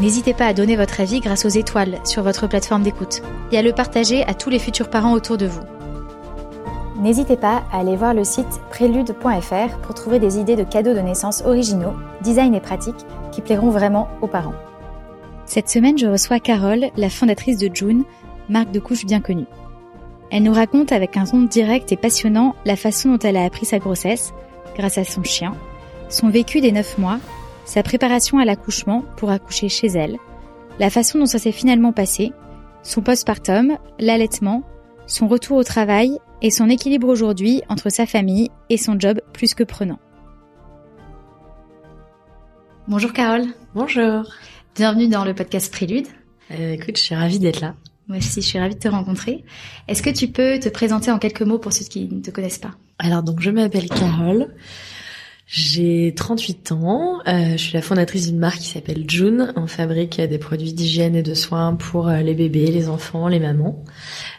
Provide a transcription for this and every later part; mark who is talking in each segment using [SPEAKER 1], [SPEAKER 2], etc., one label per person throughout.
[SPEAKER 1] N'hésitez pas à donner votre avis grâce aux étoiles sur votre plateforme d'écoute et à le partager à tous les futurs parents autour de vous. N'hésitez pas à aller voir le site prélude.fr pour trouver des idées de cadeaux de naissance originaux, design et pratiques qui plairont vraiment aux parents. Cette semaine, je reçois Carole, la fondatrice de June, marque de couche bien connue. Elle nous raconte avec un ton direct et passionnant la façon dont elle a appris sa grossesse, grâce à son chien, son vécu des 9 mois sa préparation à l'accouchement pour accoucher chez elle, la façon dont ça s'est finalement passé, son postpartum, l'allaitement, son retour au travail et son équilibre aujourd'hui entre sa famille et son job plus que prenant. Bonjour Carole.
[SPEAKER 2] Bonjour.
[SPEAKER 1] Bienvenue dans le podcast Prélude.
[SPEAKER 2] Euh, écoute, je suis ravie d'être là.
[SPEAKER 1] Moi aussi, je suis ravie de te rencontrer. Est-ce que tu peux te présenter en quelques mots pour ceux qui ne te connaissent pas?
[SPEAKER 2] Alors donc, je m'appelle Carole. J'ai 38 ans, euh, je suis la fondatrice d'une marque qui s'appelle June. On fabrique des produits d'hygiène et de soins pour euh, les bébés, les enfants, les mamans.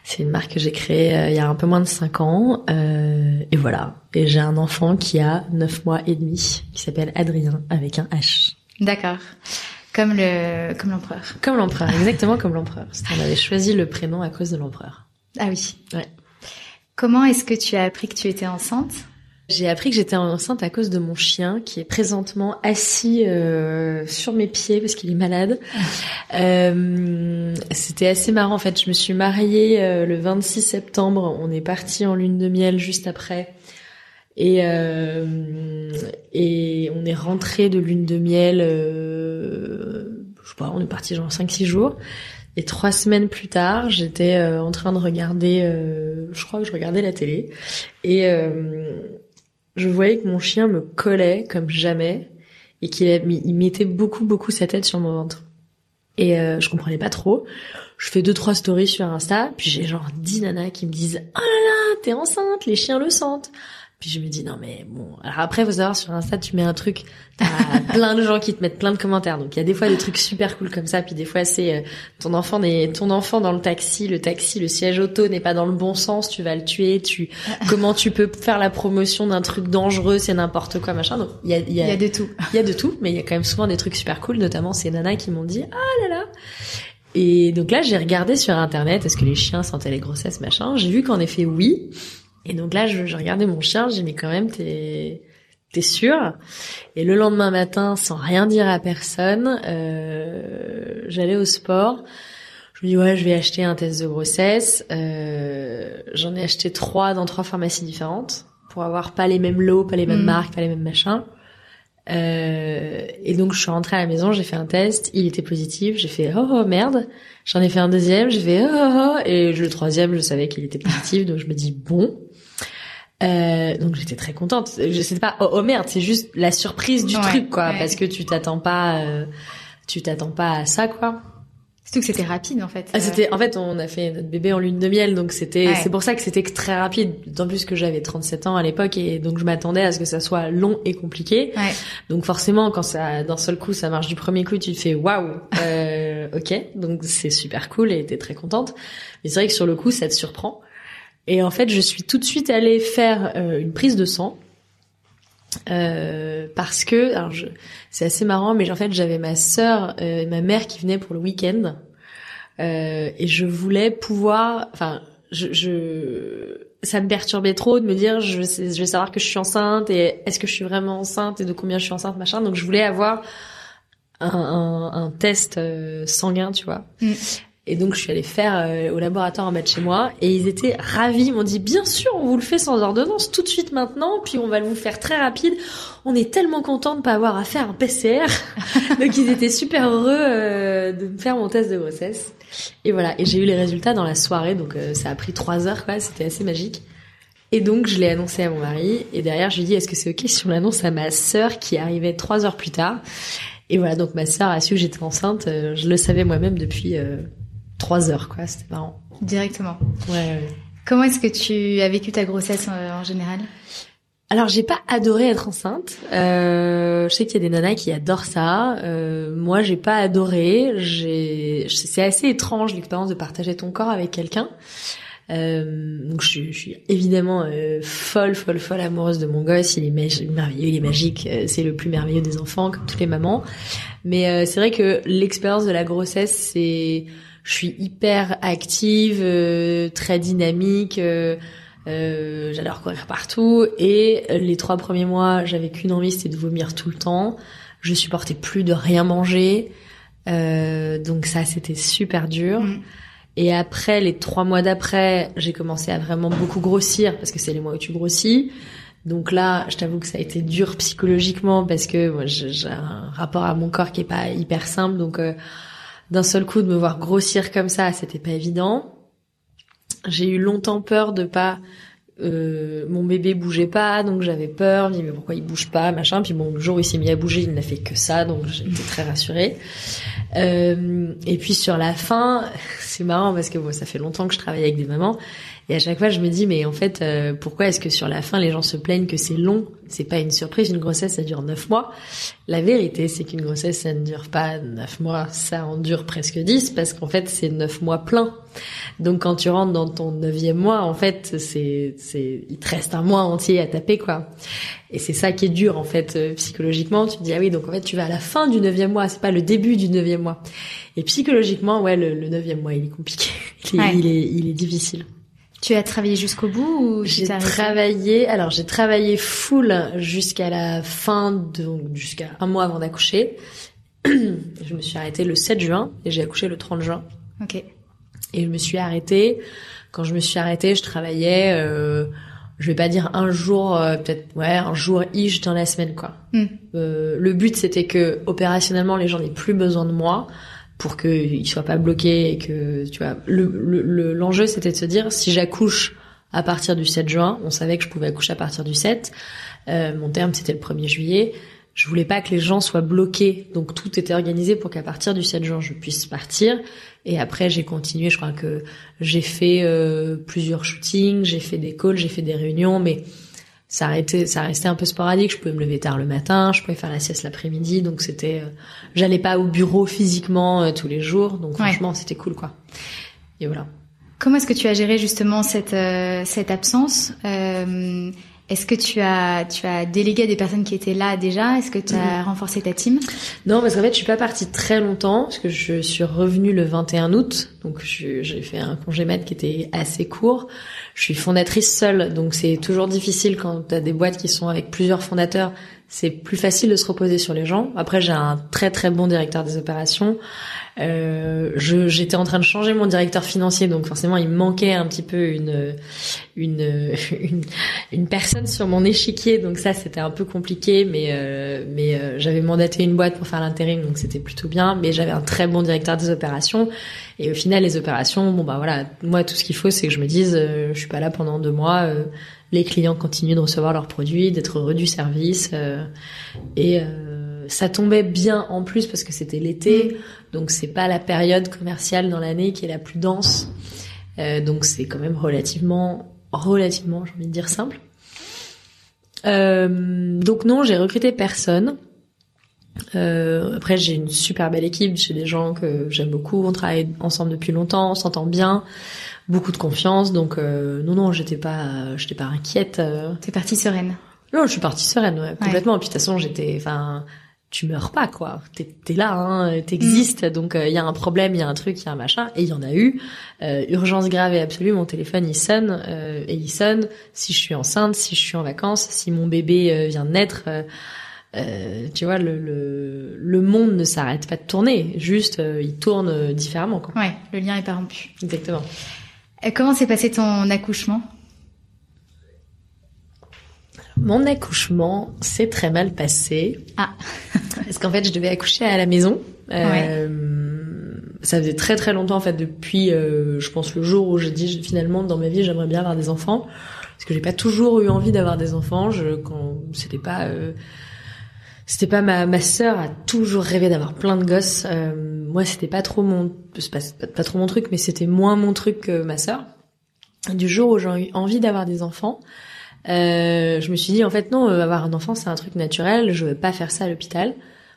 [SPEAKER 2] C'est une marque que j'ai créée euh, il y a un peu moins de 5 ans. et voilà. Et j'ai un enfant qui a 9 mois et demi, qui s'appelle Adrien, avec un H.
[SPEAKER 1] D'accord. Comme le comme l'empereur.
[SPEAKER 2] Comme l'empereur, exactement comme l'empereur. On avait choisi le prénom à cause de l'empereur.
[SPEAKER 1] Ah oui.
[SPEAKER 2] Ouais.
[SPEAKER 1] Comment est-ce que tu as appris que tu étais enceinte?
[SPEAKER 2] J'ai appris que j'étais enceinte à cause de mon chien qui est présentement assis euh, sur mes pieds parce qu'il est malade. Euh, C'était assez marrant en fait. Je me suis mariée euh, le 26 septembre. On est parti en lune de miel juste après. Et, euh, et on est rentré de lune de miel, euh, je sais pas, on est parti genre 5-6 jours. Et trois semaines plus tard, j'étais euh, en train de regarder, je crois que je regardais la télé, et je voyais que mon chien me collait comme jamais et qu'il il mettait beaucoup beaucoup sa tête sur mon ventre. Et euh, je comprenais pas trop. Je fais deux trois stories sur Insta, puis j'ai genre dix nanas qui me disent "Oh là là, t'es enceinte, les chiens le sentent." Puis je me dis non mais bon. Alors après faut savoir sur Insta tu mets un truc, t'as plein de gens qui te mettent plein de commentaires. Donc il y a des fois des trucs super cool comme ça, puis des fois c'est euh, ton enfant n'est ton enfant dans le taxi, le taxi, le siège auto n'est pas dans le bon sens, tu vas le tuer. Tu comment tu peux faire la promotion d'un truc dangereux, c'est n'importe quoi machin. Donc il y a il y
[SPEAKER 1] a, y a de tout.
[SPEAKER 2] Il y a de tout, mais il y a quand même souvent des trucs super cool, notamment ces nanas qui m'ont dit ah là là. Et donc là j'ai regardé sur internet est-ce que les chiens sentaient les grossesses machin. J'ai vu qu'en effet oui. Et donc là, je, je regardais mon chien, j'ai mis quand même, t'es t'es sûr? Et le lendemain matin, sans rien dire à personne, euh, j'allais au sport. Je me dis ouais, je vais acheter un test de grossesse. Euh, J'en ai acheté trois dans trois pharmacies différentes pour avoir pas les mêmes lots, pas les mêmes mm. marques, pas les mêmes machins. Euh, et donc je suis rentrée à la maison, j'ai fait un test, il était positif, j'ai fait oh, oh merde, j'en ai fait un deuxième, j'ai fait oh, oh, oh et le troisième je savais qu'il était positif, donc je me dis bon, euh, donc j'étais très contente. Je sais pas, oh, oh merde, c'est juste la surprise du truc quoi, parce que tu t'attends pas, euh, tu t'attends pas à ça quoi.
[SPEAKER 1] Surtout que c'était rapide en fait.
[SPEAKER 2] Ah, c'était en fait on a fait notre bébé en lune de miel donc c'était c'est pour ça que c'était très rapide d'autant plus que j'avais 37 ans à l'époque et donc je m'attendais à ce que ça soit long et compliqué.
[SPEAKER 1] Ouais.
[SPEAKER 2] Donc forcément quand ça d'un seul coup ça marche du premier coup tu te fais waouh euh, OK donc c'est super cool et t'es très contente. Mais c'est vrai que sur le coup ça te surprend. Et en fait, je suis tout de suite allée faire euh, une prise de sang. Euh, parce que, alors c'est assez marrant, mais en fait j'avais ma sœur euh, et ma mère qui venaient pour le week-end euh, et je voulais pouvoir, enfin, je, je, ça me perturbait trop de me dire je, je vais savoir que je suis enceinte et est-ce que je suis vraiment enceinte et de combien je suis enceinte machin. Donc je voulais avoir un, un, test sanguin, tu vois. Mm. Et donc, je suis allée faire euh, au laboratoire en bas de chez moi et ils étaient ravis. Ils m'ont dit, bien sûr, on vous le fait sans ordonnance tout de suite maintenant, puis on va le vous faire très rapide. On est tellement contents de pas avoir à faire un PCR. donc, ils étaient super heureux euh, de me faire mon test de grossesse. Et voilà. Et j'ai eu les résultats dans la soirée, donc euh, ça a pris trois heures, quoi. C'était assez magique. Et donc, je l'ai annoncé à mon mari. Et derrière, je lui ai dit, est-ce que c'est ok si on l'annonce à ma sœur qui arrivait trois heures plus tard? Et voilà, donc ma sœur a su que j'étais enceinte. Je le savais moi-même depuis trois heures, quoi. C'était marrant.
[SPEAKER 1] Directement.
[SPEAKER 2] Ouais. ouais.
[SPEAKER 1] Comment est-ce que tu as vécu ta grossesse euh, en, général?
[SPEAKER 2] Alors j'ai pas adoré être enceinte. Euh, je sais qu'il y a des nanas qui adorent ça. Euh, moi j'ai pas adoré. J'ai, c'est assez étrange l'expérience de partager ton corps avec quelqu'un. Euh, donc je, je, suis évidemment euh, folle, folle, folle amoureuse de mon gosse. Il est merveilleux, il est magique. Euh, c'est le plus merveilleux des enfants, comme toutes les mamans. Mais c'est vrai que l'expérience de la grossesse, c'est je suis hyper active, euh, très dynamique. Euh, euh, j'adore courir partout et les trois premiers mois, j'avais qu'une envie, c'était de vomir tout le temps. Je supportais plus de rien manger, donc ça c'était super dur. Mm. Et après, les trois mois d'après, j'ai commencé à vraiment beaucoup grossir parce que c'est les mois où tu grossis. Donc là, je t'avoue que ça a été dur psychologiquement parce que moi, j'ai un rapport à mon corps qui est pas hyper simple. Donc d'un seul coup de me voir grossir comme ça, c'était pas évident. J'ai eu longtemps peur de pas euh, mon bébé bougeait pas, donc j'avais peur. Je me dis mais pourquoi il bouge pas, machin. Puis bon, le jour où il s'est mis à bouger, il n'a fait que ça, donc j'étais très rassurée. Euh, et puis sur la fin, c'est marrant parce que bon, ça fait longtemps que je travaille avec des mamans et à chaque fois, je me dis, mais en fait, euh, pourquoi est-ce que sur la fin, les gens se plaignent que c'est long? C'est pas une surprise. Une grossesse, ça dure neuf mois. La vérité, c'est qu'une grossesse, ça ne dure pas neuf mois. Ça en dure presque dix parce qu'en fait, c'est neuf mois plein. Donc, quand tu rentres dans ton neuvième mois, en fait, c'est, c'est, il te reste un mois entier à taper, quoi. Et c'est ça qui est dur, en fait, euh, psychologiquement. Tu te dis, ah oui, donc en fait, tu vas à la fin du neuvième mois. C'est pas le début du neuvième moeur Et psychologiquement, ouais, le neuvième mois, il est compliqué. il est, il est difficile.
[SPEAKER 1] Tu as travaillé jusqu'au bout ou
[SPEAKER 2] J'ai travaillé. Alors j'ai travaillé full jusqu'à la fin de jusqu'à un mois avant d'accoucher. je me suis arrêtée le 7 juin et j'ai accouché le 30 juin.
[SPEAKER 1] Ok.
[SPEAKER 2] Et je me suis arrêtée. Quand je me suis arrêtée, je travaillais. Euh, je vais pas dire un jour, euh, peut-être ouais, un jour ish dans la semaine quoi. Hmm. Euh, le but c'était que opérationnellement les gens n'aient plus besoin de moi pour qu'il soit pas bloqué et que tu vois le l'enjeu c'était de se dire si j'accouche à partir du 7 juin, on savait que je pouvais accoucher à partir du 7. Euh, mon terme c'était le 1er juillet. Je voulais pas que les gens soient bloqués, donc tout était organisé pour qu'à partir du 7 juin je puisse partir. Et après j'ai continué, je crois que j'ai fait euh, plusieurs shootings, j'ai fait des calls, j'ai fait des réunions, mais ça arrêtait, ça restait un peu sporadique. Je pouvais me lever tard le matin, je pouvais faire la sieste l'après-midi, donc c'était, euh, j'allais pas au bureau physiquement euh, tous les jours, donc franchement c'était cool quoi. Et voilà.
[SPEAKER 1] Comment est-ce que tu as géré justement cette euh, cette absence? Est-ce que tu as tu as délégué à des personnes qui étaient là déjà? Est-ce que tu as mhm. renforcé ta team?
[SPEAKER 2] Non, parce qu'en fait, je suis pas partie très longtemps parce que je suis revenue le 21 août. Donc j'ai fait un congé mat qui était assez court. Je suis fondatrice seule, donc c'est toujours difficile quand tu as des boîtes qui sont avec plusieurs fondateurs. C'est plus facile de se reposer sur les gens. Après, j'ai un très très bon directeur des opérations. Euh, j'étais en train de changer mon directeur financier, donc forcément il manquait un petit peu une une une, une personne sur mon échiquier, donc ça c'était un peu compliqué, mais euh, mais euh, j'avais mandaté une boîte pour faire l'intérim, donc c'était plutôt bien. Mais j'avais un très bon directeur des opérations, et au final les opérations, bon bah voilà, moi tout ce qu'il faut c'est que je me dise, euh, je suis pas là pendant deux mois. les clients continuent de recevoir leurs produits, d'être heureux du service, et ça tombait bien en plus parce que c'était l'été, mm. donc c'est pas la période commerciale dans l'année qui est la plus dense. Euh, donc c'est quand même relativement, relativement, j'ai envie de dire simple. Euh, donc non, j'ai recruté personne. Euh, après, j'ai une super belle équipe, j'ai des gens que j'aime beaucoup, on travaille ensemble depuis longtemps, on s'entend bien, beaucoup de confiance. Donc non, non, j'étais pas, j'étais pas inquiète.
[SPEAKER 1] T'es partie sereine.
[SPEAKER 2] Non, je suis partie sereine, ouais, complètement. Et puis de toute façon, j'étais, enfin, tu meurs pas quoi. T'es es là, hein, t'existes. Mm. Donc il euh, y a un problème, il y a un truc, il y a un machin, et il y en a eu. Euh, urgence grave et absolue. Mon téléphone il sonne euh, et il sonne. Si je suis enceinte, si je suis en vacances, si mon bébé vient de naître. Euh, tu vois, le, le, le monde ne s'arrête pas de tourner, juste euh, il tourne différemment. Quoi.
[SPEAKER 1] Ouais, le lien est pas rompu.
[SPEAKER 2] Exactement.
[SPEAKER 1] Et comment s'est passé ton accouchement?
[SPEAKER 2] Mon accouchement s'est très mal passé.
[SPEAKER 1] Ah.
[SPEAKER 2] Parce qu'en fait, je devais accoucher à la maison.
[SPEAKER 1] Ouais.
[SPEAKER 2] Ça faisait très très longtemps en fait depuis, je pense le jour où j'ai dit finalement dans ma vie j'aimerais bien avoir des enfants parce que j'ai pas toujours eu envie d'avoir des enfants. Je quand c'était pas euh, c'était pas ma ma sœur a toujours rêvé d'avoir plein de gosses. Euh, moi c'était pas trop mon pas, pas, trop mon truc mais c'était moins mon truc que ma sœur. Du jour où j'ai eu envie d'avoir des enfants, euh, je me suis dit en fait non avoir un enfant c'est un truc naturel. Je veux pas faire ça à l'hôpital.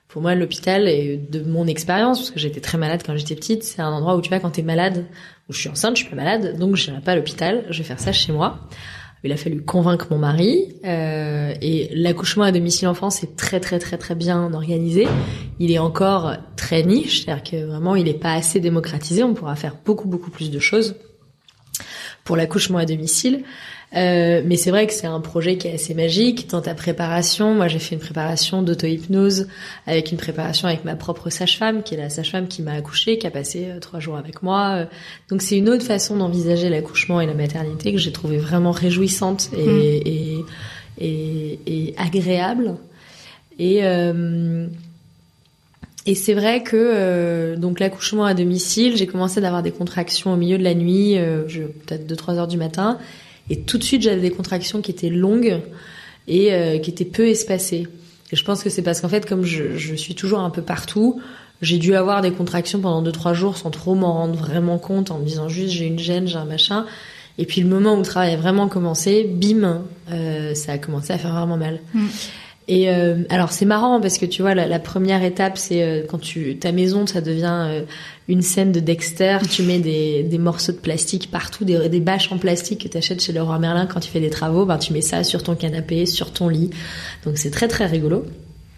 [SPEAKER 2] Pour moi, l'hôpital, et de mon expérience, parce que j'étais très malade quand j'étais petite, c'est un endroit où tu vas quand t'es malade, où je suis enceinte, je suis pas malade, donc je n'irai pas à l'hôpital, je vais faire ça chez moi. Il a fallu convaincre mon mari, euh, et l'accouchement à domicile en France est très très très très bien organisé. Il est encore très niche, c'est-à-dire que vraiment il n'est pas assez démocratisé, on pourra faire beaucoup beaucoup plus de choses pour l'accouchement à domicile. Euh, mais c'est vrai que c'est un projet qui est assez magique dans ta préparation. Moi, j'ai fait une préparation d'auto-hypnose avec une préparation avec ma propre sage-femme, qui est la sage-femme qui m'a accouchée, qui a passé euh, trois jours avec moi. Euh, donc c'est une autre façon d'envisager l'accouchement et la maternité que j'ai trouvé vraiment réjouissante et,
[SPEAKER 1] Mm.
[SPEAKER 2] et, et, et agréable. Et euh, et c'est vrai que euh, donc l'accouchement à domicile, j'ai commencé d'avoir des contractions au milieu de la nuit, euh, peut-être 2-3 heures du matin, et tout de suite j'avais des contractions qui étaient longues et euh, qui étaient peu espacées. Et je pense que c'est parce qu'en fait, comme je, je suis toujours un peu partout, j'ai dû avoir des contractions pendant 2-3 jours sans trop m'en rendre vraiment compte, en me disant juste j'ai une gêne, j'ai un machin. Et puis le moment où le travail a vraiment commencé, bim, euh, ça a commencé à faire vraiment mal.
[SPEAKER 1] Mm.
[SPEAKER 2] Et euh, alors c'est marrant parce que tu vois la, la première étape c'est euh, quand tu ta maison ça devient euh, une scène de Dexter, tu mets des, des morceaux de plastique partout, des, des bâches en plastique que tu achètes chez Leroy Merlin quand tu fais des travaux, ben tu mets ça sur ton canapé, sur ton lit. Donc c'est très très rigolo.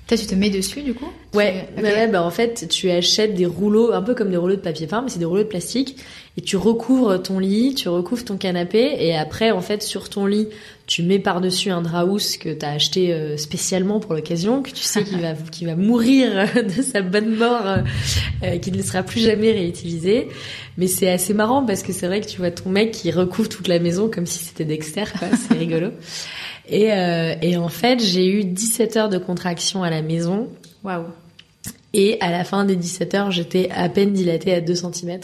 [SPEAKER 1] Toi, tu te mets dessus, du coup?
[SPEAKER 2] Ouais,
[SPEAKER 1] Tu-
[SPEAKER 2] ouais,
[SPEAKER 1] ok.
[SPEAKER 2] ouais, bah en fait, tu achètes des rouleaux, un peu comme des rouleaux de papier peint, mais c'est des rouleaux de plastique, et tu recouvres ton lit, tu recouvres ton canapé, et après, en fait, sur ton lit, tu mets par-dessus un drap housse que t'as acheté euh, spécialement pour l'occasion, que tu sais qu'il va, va mourir de sa bonne mort, euh, euh, qu'il ne sera plus jamais réutilisé. Mais c'est assez marrant parce que c'est vrai que tu vois ton mec qui recouvre toute la maison comme si c'était Dexter, quoi. C'est rigolo. Et, euh, et en fait, j'ai eu 17 heures de contraction à la maison.
[SPEAKER 1] Waouh.
[SPEAKER 2] Et à la fin des 17 heures, j'étais à peine dilatée à 2 cm.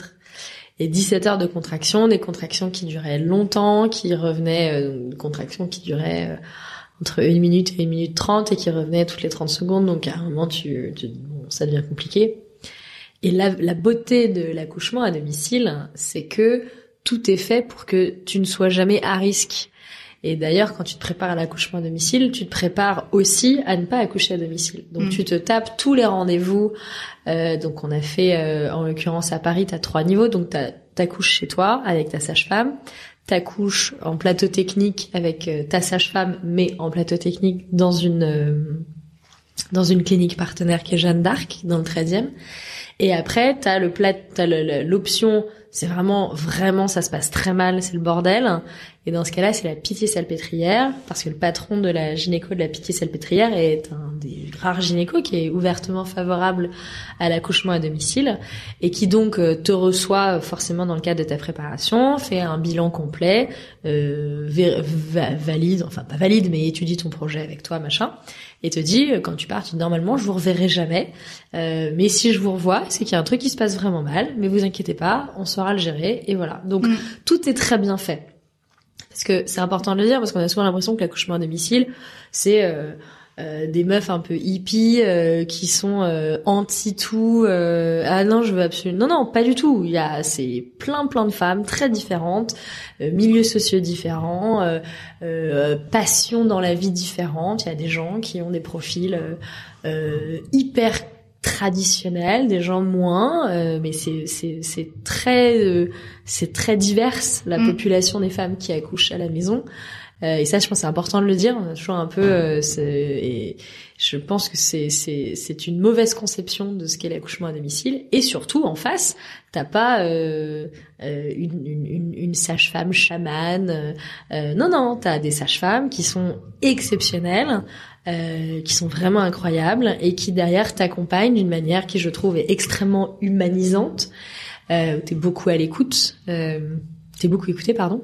[SPEAKER 2] Et 17 heures de contraction, des contractions qui duraient longtemps, qui revenaient, euh, une contraction qui durait euh, entre 1 minute et 1 minute 30 et qui revenait toutes les 30 secondes. Donc à un moment, tu, tu- bon, ça devient compliqué. Et la beauté de l'accouchement à domicile, c'est que tout est fait pour que tu ne sois jamais à risque. Et d'ailleurs, quand tu te prépares à l'accouchement à domicile, tu te prépares aussi à ne pas accoucher à domicile. Donc
[SPEAKER 1] Mm.
[SPEAKER 2] tu te tapes tous les rendez-vous. Euh, donc on a fait, euh, en l'occurrence à Paris, tu as trois niveaux. Donc t'as- t'accouches chez toi avec ta sage-femme, t'accouches en plateau technique avec euh, ta sage-femme, mais en plateau technique dans une euh, dans une clinique partenaire qui est Jeanne d'Arc dans le 13e. Et après, t'as le plat, t'as l'option, c'est vraiment, vraiment, ça se passe très mal, c'est le bordel. Et dans ce cas-là, c'est la pitié salpêtrière, parce que le patron de la gynéco de la pitié salpêtrière est un des rares gynécos qui est ouvertement favorable à l'accouchement à domicile, et qui donc euh, te reçoit forcément dans le cadre de ta préparation, fait un bilan complet, euh, valide, enfin pas valide, mais étudie ton projet avec toi, machin, et te dit, euh, quand tu pars, tu dis, normalement, je vous reverrai jamais, euh, mais si je vous revois, c'est qu'il y a un truc qui se passe vraiment mal, mais vous inquiétez pas, on saura le gérer, et voilà. Donc,
[SPEAKER 1] Mm.
[SPEAKER 2] tout est très bien fait. Parce que c'est important de le dire, parce qu'on a souvent l'impression que l'accouchement à domicile, c'est euh, euh, des meufs un peu hippies euh, qui sont euh, anti tout. euh, ah non, je veux absolument. Non, non, pas du tout. Il y a c'est plein, plein de femmes très différentes, euh, milieux sociaux différents, passions dans la vie différentes. Il y a des gens qui ont des profils hyper traditionnels, des gens moins, euh, mais c'est c'est c'est très euh, c'est très diverse la
[SPEAKER 1] Mm.
[SPEAKER 2] population des femmes qui accouchent à la maison. Euh, et ça, je pense, c'est important de le dire. On a toujours un peu, euh, et je pense que c'est c'est c'est une mauvaise conception de ce qu'est l'accouchement à domicile. Et surtout, en face, t'as pas euh, une, une, une, une sage-femme chamane. Non, non, t'as des sages-femmes qui sont exceptionnelles, euh, qui sont vraiment incroyables et qui derrière t'accompagnent d'une manière qui, je trouve, est extrêmement humanisante. Euh, t'es beaucoup à l'écoute, euh, t'es beaucoup écouté, pardon.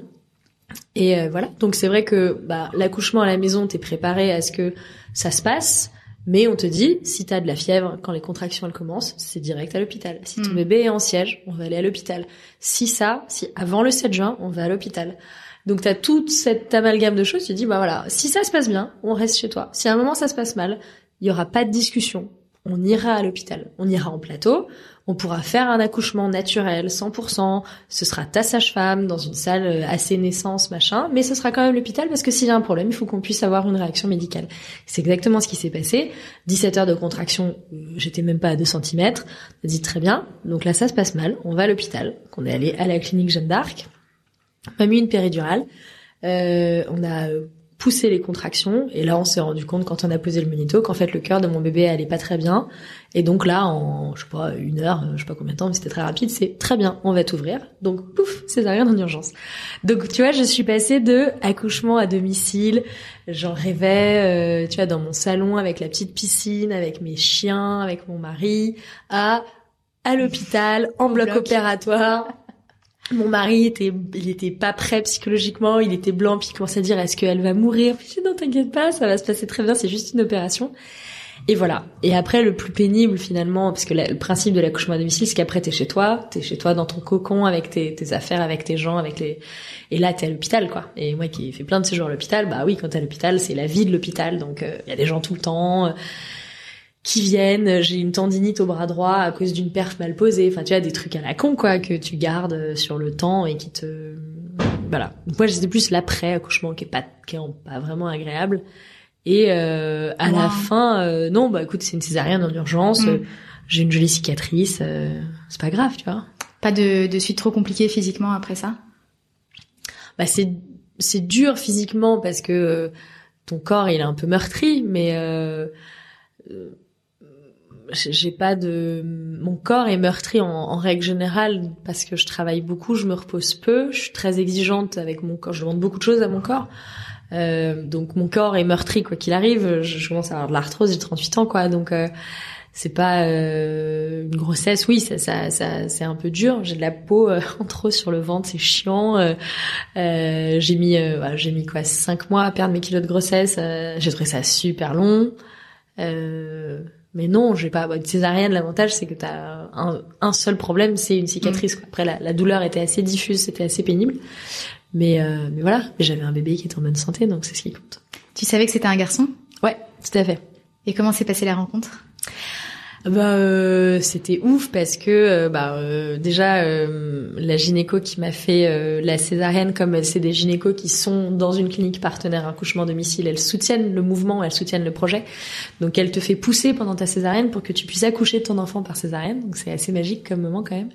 [SPEAKER 2] Et euh, voilà. Donc c'est vrai que bah, l'accouchement à la maison, t'es préparé à ce que ça se passe. Mais on te dit, si t'as de la fièvre quand les contractions elles commencent, c'est direct à l'hôpital. Si ton
[SPEAKER 1] Mm.
[SPEAKER 2] bébé est en siège, on va aller à l'hôpital. Si ça, si avant le 7 juin, on va à l'hôpital. Donc t'as toute cette amalgame de choses, tu te dis, bah voilà, si ça se passe bien, on reste chez toi. Si à un moment ça se passe mal, il y aura pas de discussion. On ira à l'hôpital. On ira en plateau. On pourra faire un accouchement naturel, 100%. Ce sera ta sage-femme dans une salle euh, assez naissance, machin. Mais ce sera quand même l'hôpital parce que s'il y a un problème, il faut qu'on puisse avoir une réaction médicale. C'est exactement ce qui s'est passé. 17 heures de contraction, euh, j'étais même pas à 2 cm. On dit très bien. Donc là, ça se passe mal. On va à l'hôpital. On est allé à la clinique Jeanne d'Arc. On m'a mis une péridurale. Euh, on a poussé les contractions. Et là on s'est rendu compte quand on a posé le magnéto qu'en fait le cœur de mon bébé allait pas très bien. Et donc là en je sais pas une heure je sais pas combien de temps mais c'était très rapide c'est très bien on va t'ouvrir. Donc pouf césarienne en urgence. Donc tu vois je suis passée de accouchement à domicile j'en rêvais euh, tu vois dans mon salon avec la petite piscine avec mes chiens avec mon mari à à l'hôpital en bloc
[SPEAKER 1] Bloc.
[SPEAKER 2] opératoire mon mari était, il était pas prêt psychologiquement, il était blanc, puis il commençait à dire est-ce qu'elle va mourir? Puis je dis non t'inquiète pas, ça va se passer très bien, c'est juste une opération. Et voilà. Et après le plus pénible finalement, parce que le principe de l'accouchement à domicile, c'est qu'après t'es chez toi, t'es chez toi dans ton cocon avec tes, affaires, avec tes gens, avec les, et là t'es à l'hôpital quoi. Et moi qui ai fait plein de séjours à l'hôpital, bah oui quand t'es à l'hôpital c'est la vie de l'hôpital, donc il y a des gens tout le temps. euh, qui viennent, j'ai une tendinite au bras droit à cause d'une perf mal posée, enfin tu vois des trucs à la con quoi que tu gardes euh, sur le temps et qui te voilà. Donc moi j'étais plus l'après accouchement qui est pas qui est pas vraiment agréable et euh, à la fin euh, non bah écoute c'est une césarienne en urgence,
[SPEAKER 1] Mm.
[SPEAKER 2] euh, j'ai une jolie cicatrice, euh, c'est pas grave tu vois.
[SPEAKER 1] Pas de, de suite trop compliquée physiquement après ça?
[SPEAKER 2] Bah c'est c'est dur physiquement parce que euh, ton corps il est un peu meurtri mais euh, euh, j'ai pas de mon corps est meurtri en, en règle générale parce que je travaille beaucoup, je me repose peu, je suis très exigeante avec mon corps, je demande beaucoup de choses à mon corps. Euh, donc mon corps est meurtri quoi qu'il arrive, je, je commence à avoir de l'arthrose, j'ai 38 ans quoi, donc euh, c'est pas euh, une grossesse, oui, ça, ça, ça c'est un peu dur. J'ai de la peau euh, en trop sur le ventre, c'est chiant. Euh, euh, j'ai mis, voilà, j'ai mis quoi, cinq mois à perdre mes kilos de grossesse. j'ai trouvé ça super long. Euh, mais non, j'ai pas. bah, Une césarienne, l'avantage c'est que t'as un, un seul problème, c'est une cicatrice. quoi. Après, la, la douleur était assez diffuse, c'était assez pénible. Mais, euh, mais voilà, j'avais un bébé qui était en bonne santé, donc c'est ce qui compte.
[SPEAKER 1] Tu savais que c'était un garçon?
[SPEAKER 2] Ouais, tout à fait.
[SPEAKER 1] Et comment s'est passée la rencontre?
[SPEAKER 2] Bah euh, c'était ouf parce que euh, bah euh, déjà euh, la gynéco qui m'a fait euh, la césarienne comme c'est des gynécos qui sont dans une clinique partenaire accouchement domicile, elles soutiennent le mouvement, elles soutiennent le projet. Donc elle te fait pousser pendant ta césarienne pour que tu puisses accoucher de ton enfant par césarienne. Donc c'est assez magique comme moment quand même.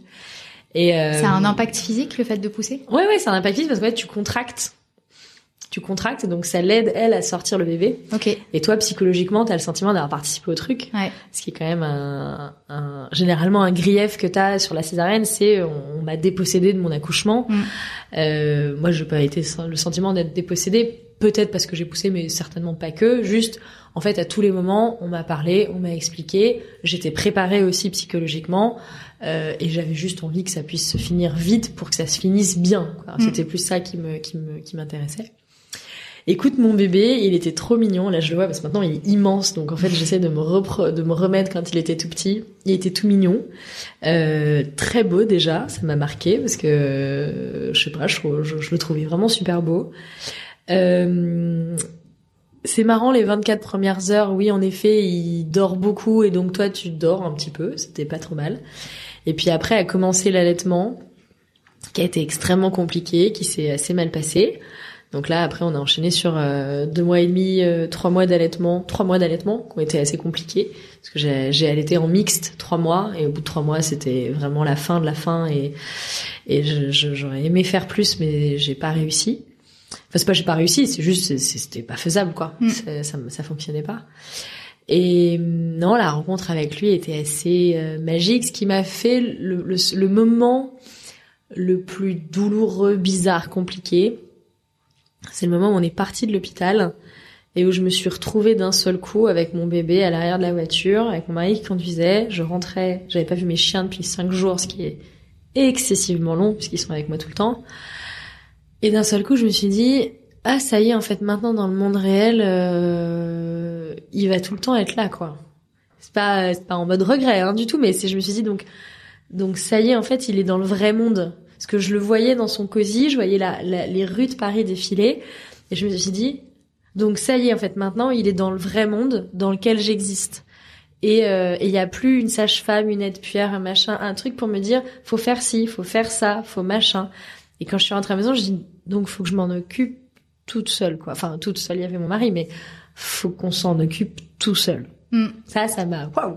[SPEAKER 2] Et euh,
[SPEAKER 1] Ça a un impact physique le fait de pousser?
[SPEAKER 2] Ouais ouais, c'est un impact physique parce que ouais, tu contractes. Tu contractes donc ça l'aide elle à sortir le bébé.
[SPEAKER 1] Ok.
[SPEAKER 2] Et toi psychologiquement, t'as le sentiment d'avoir participé au truc.
[SPEAKER 1] Ouais.
[SPEAKER 2] Ce qui est quand même un, un- généralement un grief que t'as sur la césarienne, c'est on, on m'a dépossédé de mon accouchement.
[SPEAKER 1] Mm.
[SPEAKER 2] Euh, moi, je n'ai pas été le sentiment d'être dépossédée, peut-être parce que j'ai poussé, mais certainement pas que. Juste, en fait, à tous les moments, on m'a parlé, on m'a expliqué. J'étais préparée aussi psychologiquement, euh, et j'avais juste envie que ça puisse se finir vite pour que ça se finisse bien.
[SPEAKER 1] Mm.
[SPEAKER 2] C'était plus ça qui me qui me qui m'intéressait. Écoute mon bébé, il était trop mignon. Là, je le vois parce que maintenant il est immense, donc en fait j'essaie de me repre- de me remettre quand il était tout petit. Il était tout mignon, euh, très beau déjà. Ça m'a marqué parce que euh, je sais pas, je, trouve- je, je le trouvais vraiment super beau. Euh, c'est marrant les 24 premières heures. Oui, en effet, il dort beaucoup et donc toi tu dors un petit peu. C'était pas trop mal. Et puis après a commencé l'allaitement, qui a été extrêmement compliqué, qui s'est assez mal passé. Donc là, après, on a enchaîné sur euh, deux mois et demi, euh, trois mois d'allaitement, trois mois d'allaitement qui ont été assez compliqués parce que j'ai j'ai allaité en mixte trois mois et au bout de trois mois, c'était vraiment la fin de la fin et et je- je- j'aurais aimé faire plus, mais j'ai pas réussi. Enfin, c'est pas j'ai pas réussi, c'est juste c'est- c'était pas faisable quoi.
[SPEAKER 1] Mm.
[SPEAKER 2] Ça, me- ça fonctionnait pas. Et hum, non, la rencontre avec lui était assez euh, magique, ce qui m'a fait le, le, le moment le plus douloureux, bizarre, compliqué, c'est le moment où on est parti de l'hôpital et où je me suis retrouvée d'un seul coup avec mon bébé à l'arrière de la voiture, avec mon mari qui conduisait. Je rentrais, j'avais pas vu mes chiens depuis cinq jours, ce qui est excessivement long puisqu'ils sont avec moi tout le temps. Et d'un seul coup, je me suis dit, ah ça y est, en fait, maintenant dans le monde réel, euh, il va tout le temps être là, quoi. C'est pas, c'est pas en mode regret, hein, du tout, mais je me suis dit donc, donc ça y est, en fait, il est dans le vrai monde. Parce que je le voyais dans son cosy, je voyais la, les rues de Paris défiler, et je me suis dit, donc ça y est, en fait, maintenant, il est dans le vrai monde dans lequel j'existe. Et euh, il y a plus une sage-femme, une aide-pierre, un machin, un truc pour me dire, faut faire ci, faut faire ça, faut machin. Et quand je suis rentrée à la maison, je dis, donc faut que je m'en occupe toute seule, quoi. Enfin, toute seule, il y avait mon mari, mais faut qu'on s'en occupe tout seul. Mm. Ça, ça m'a, waouh,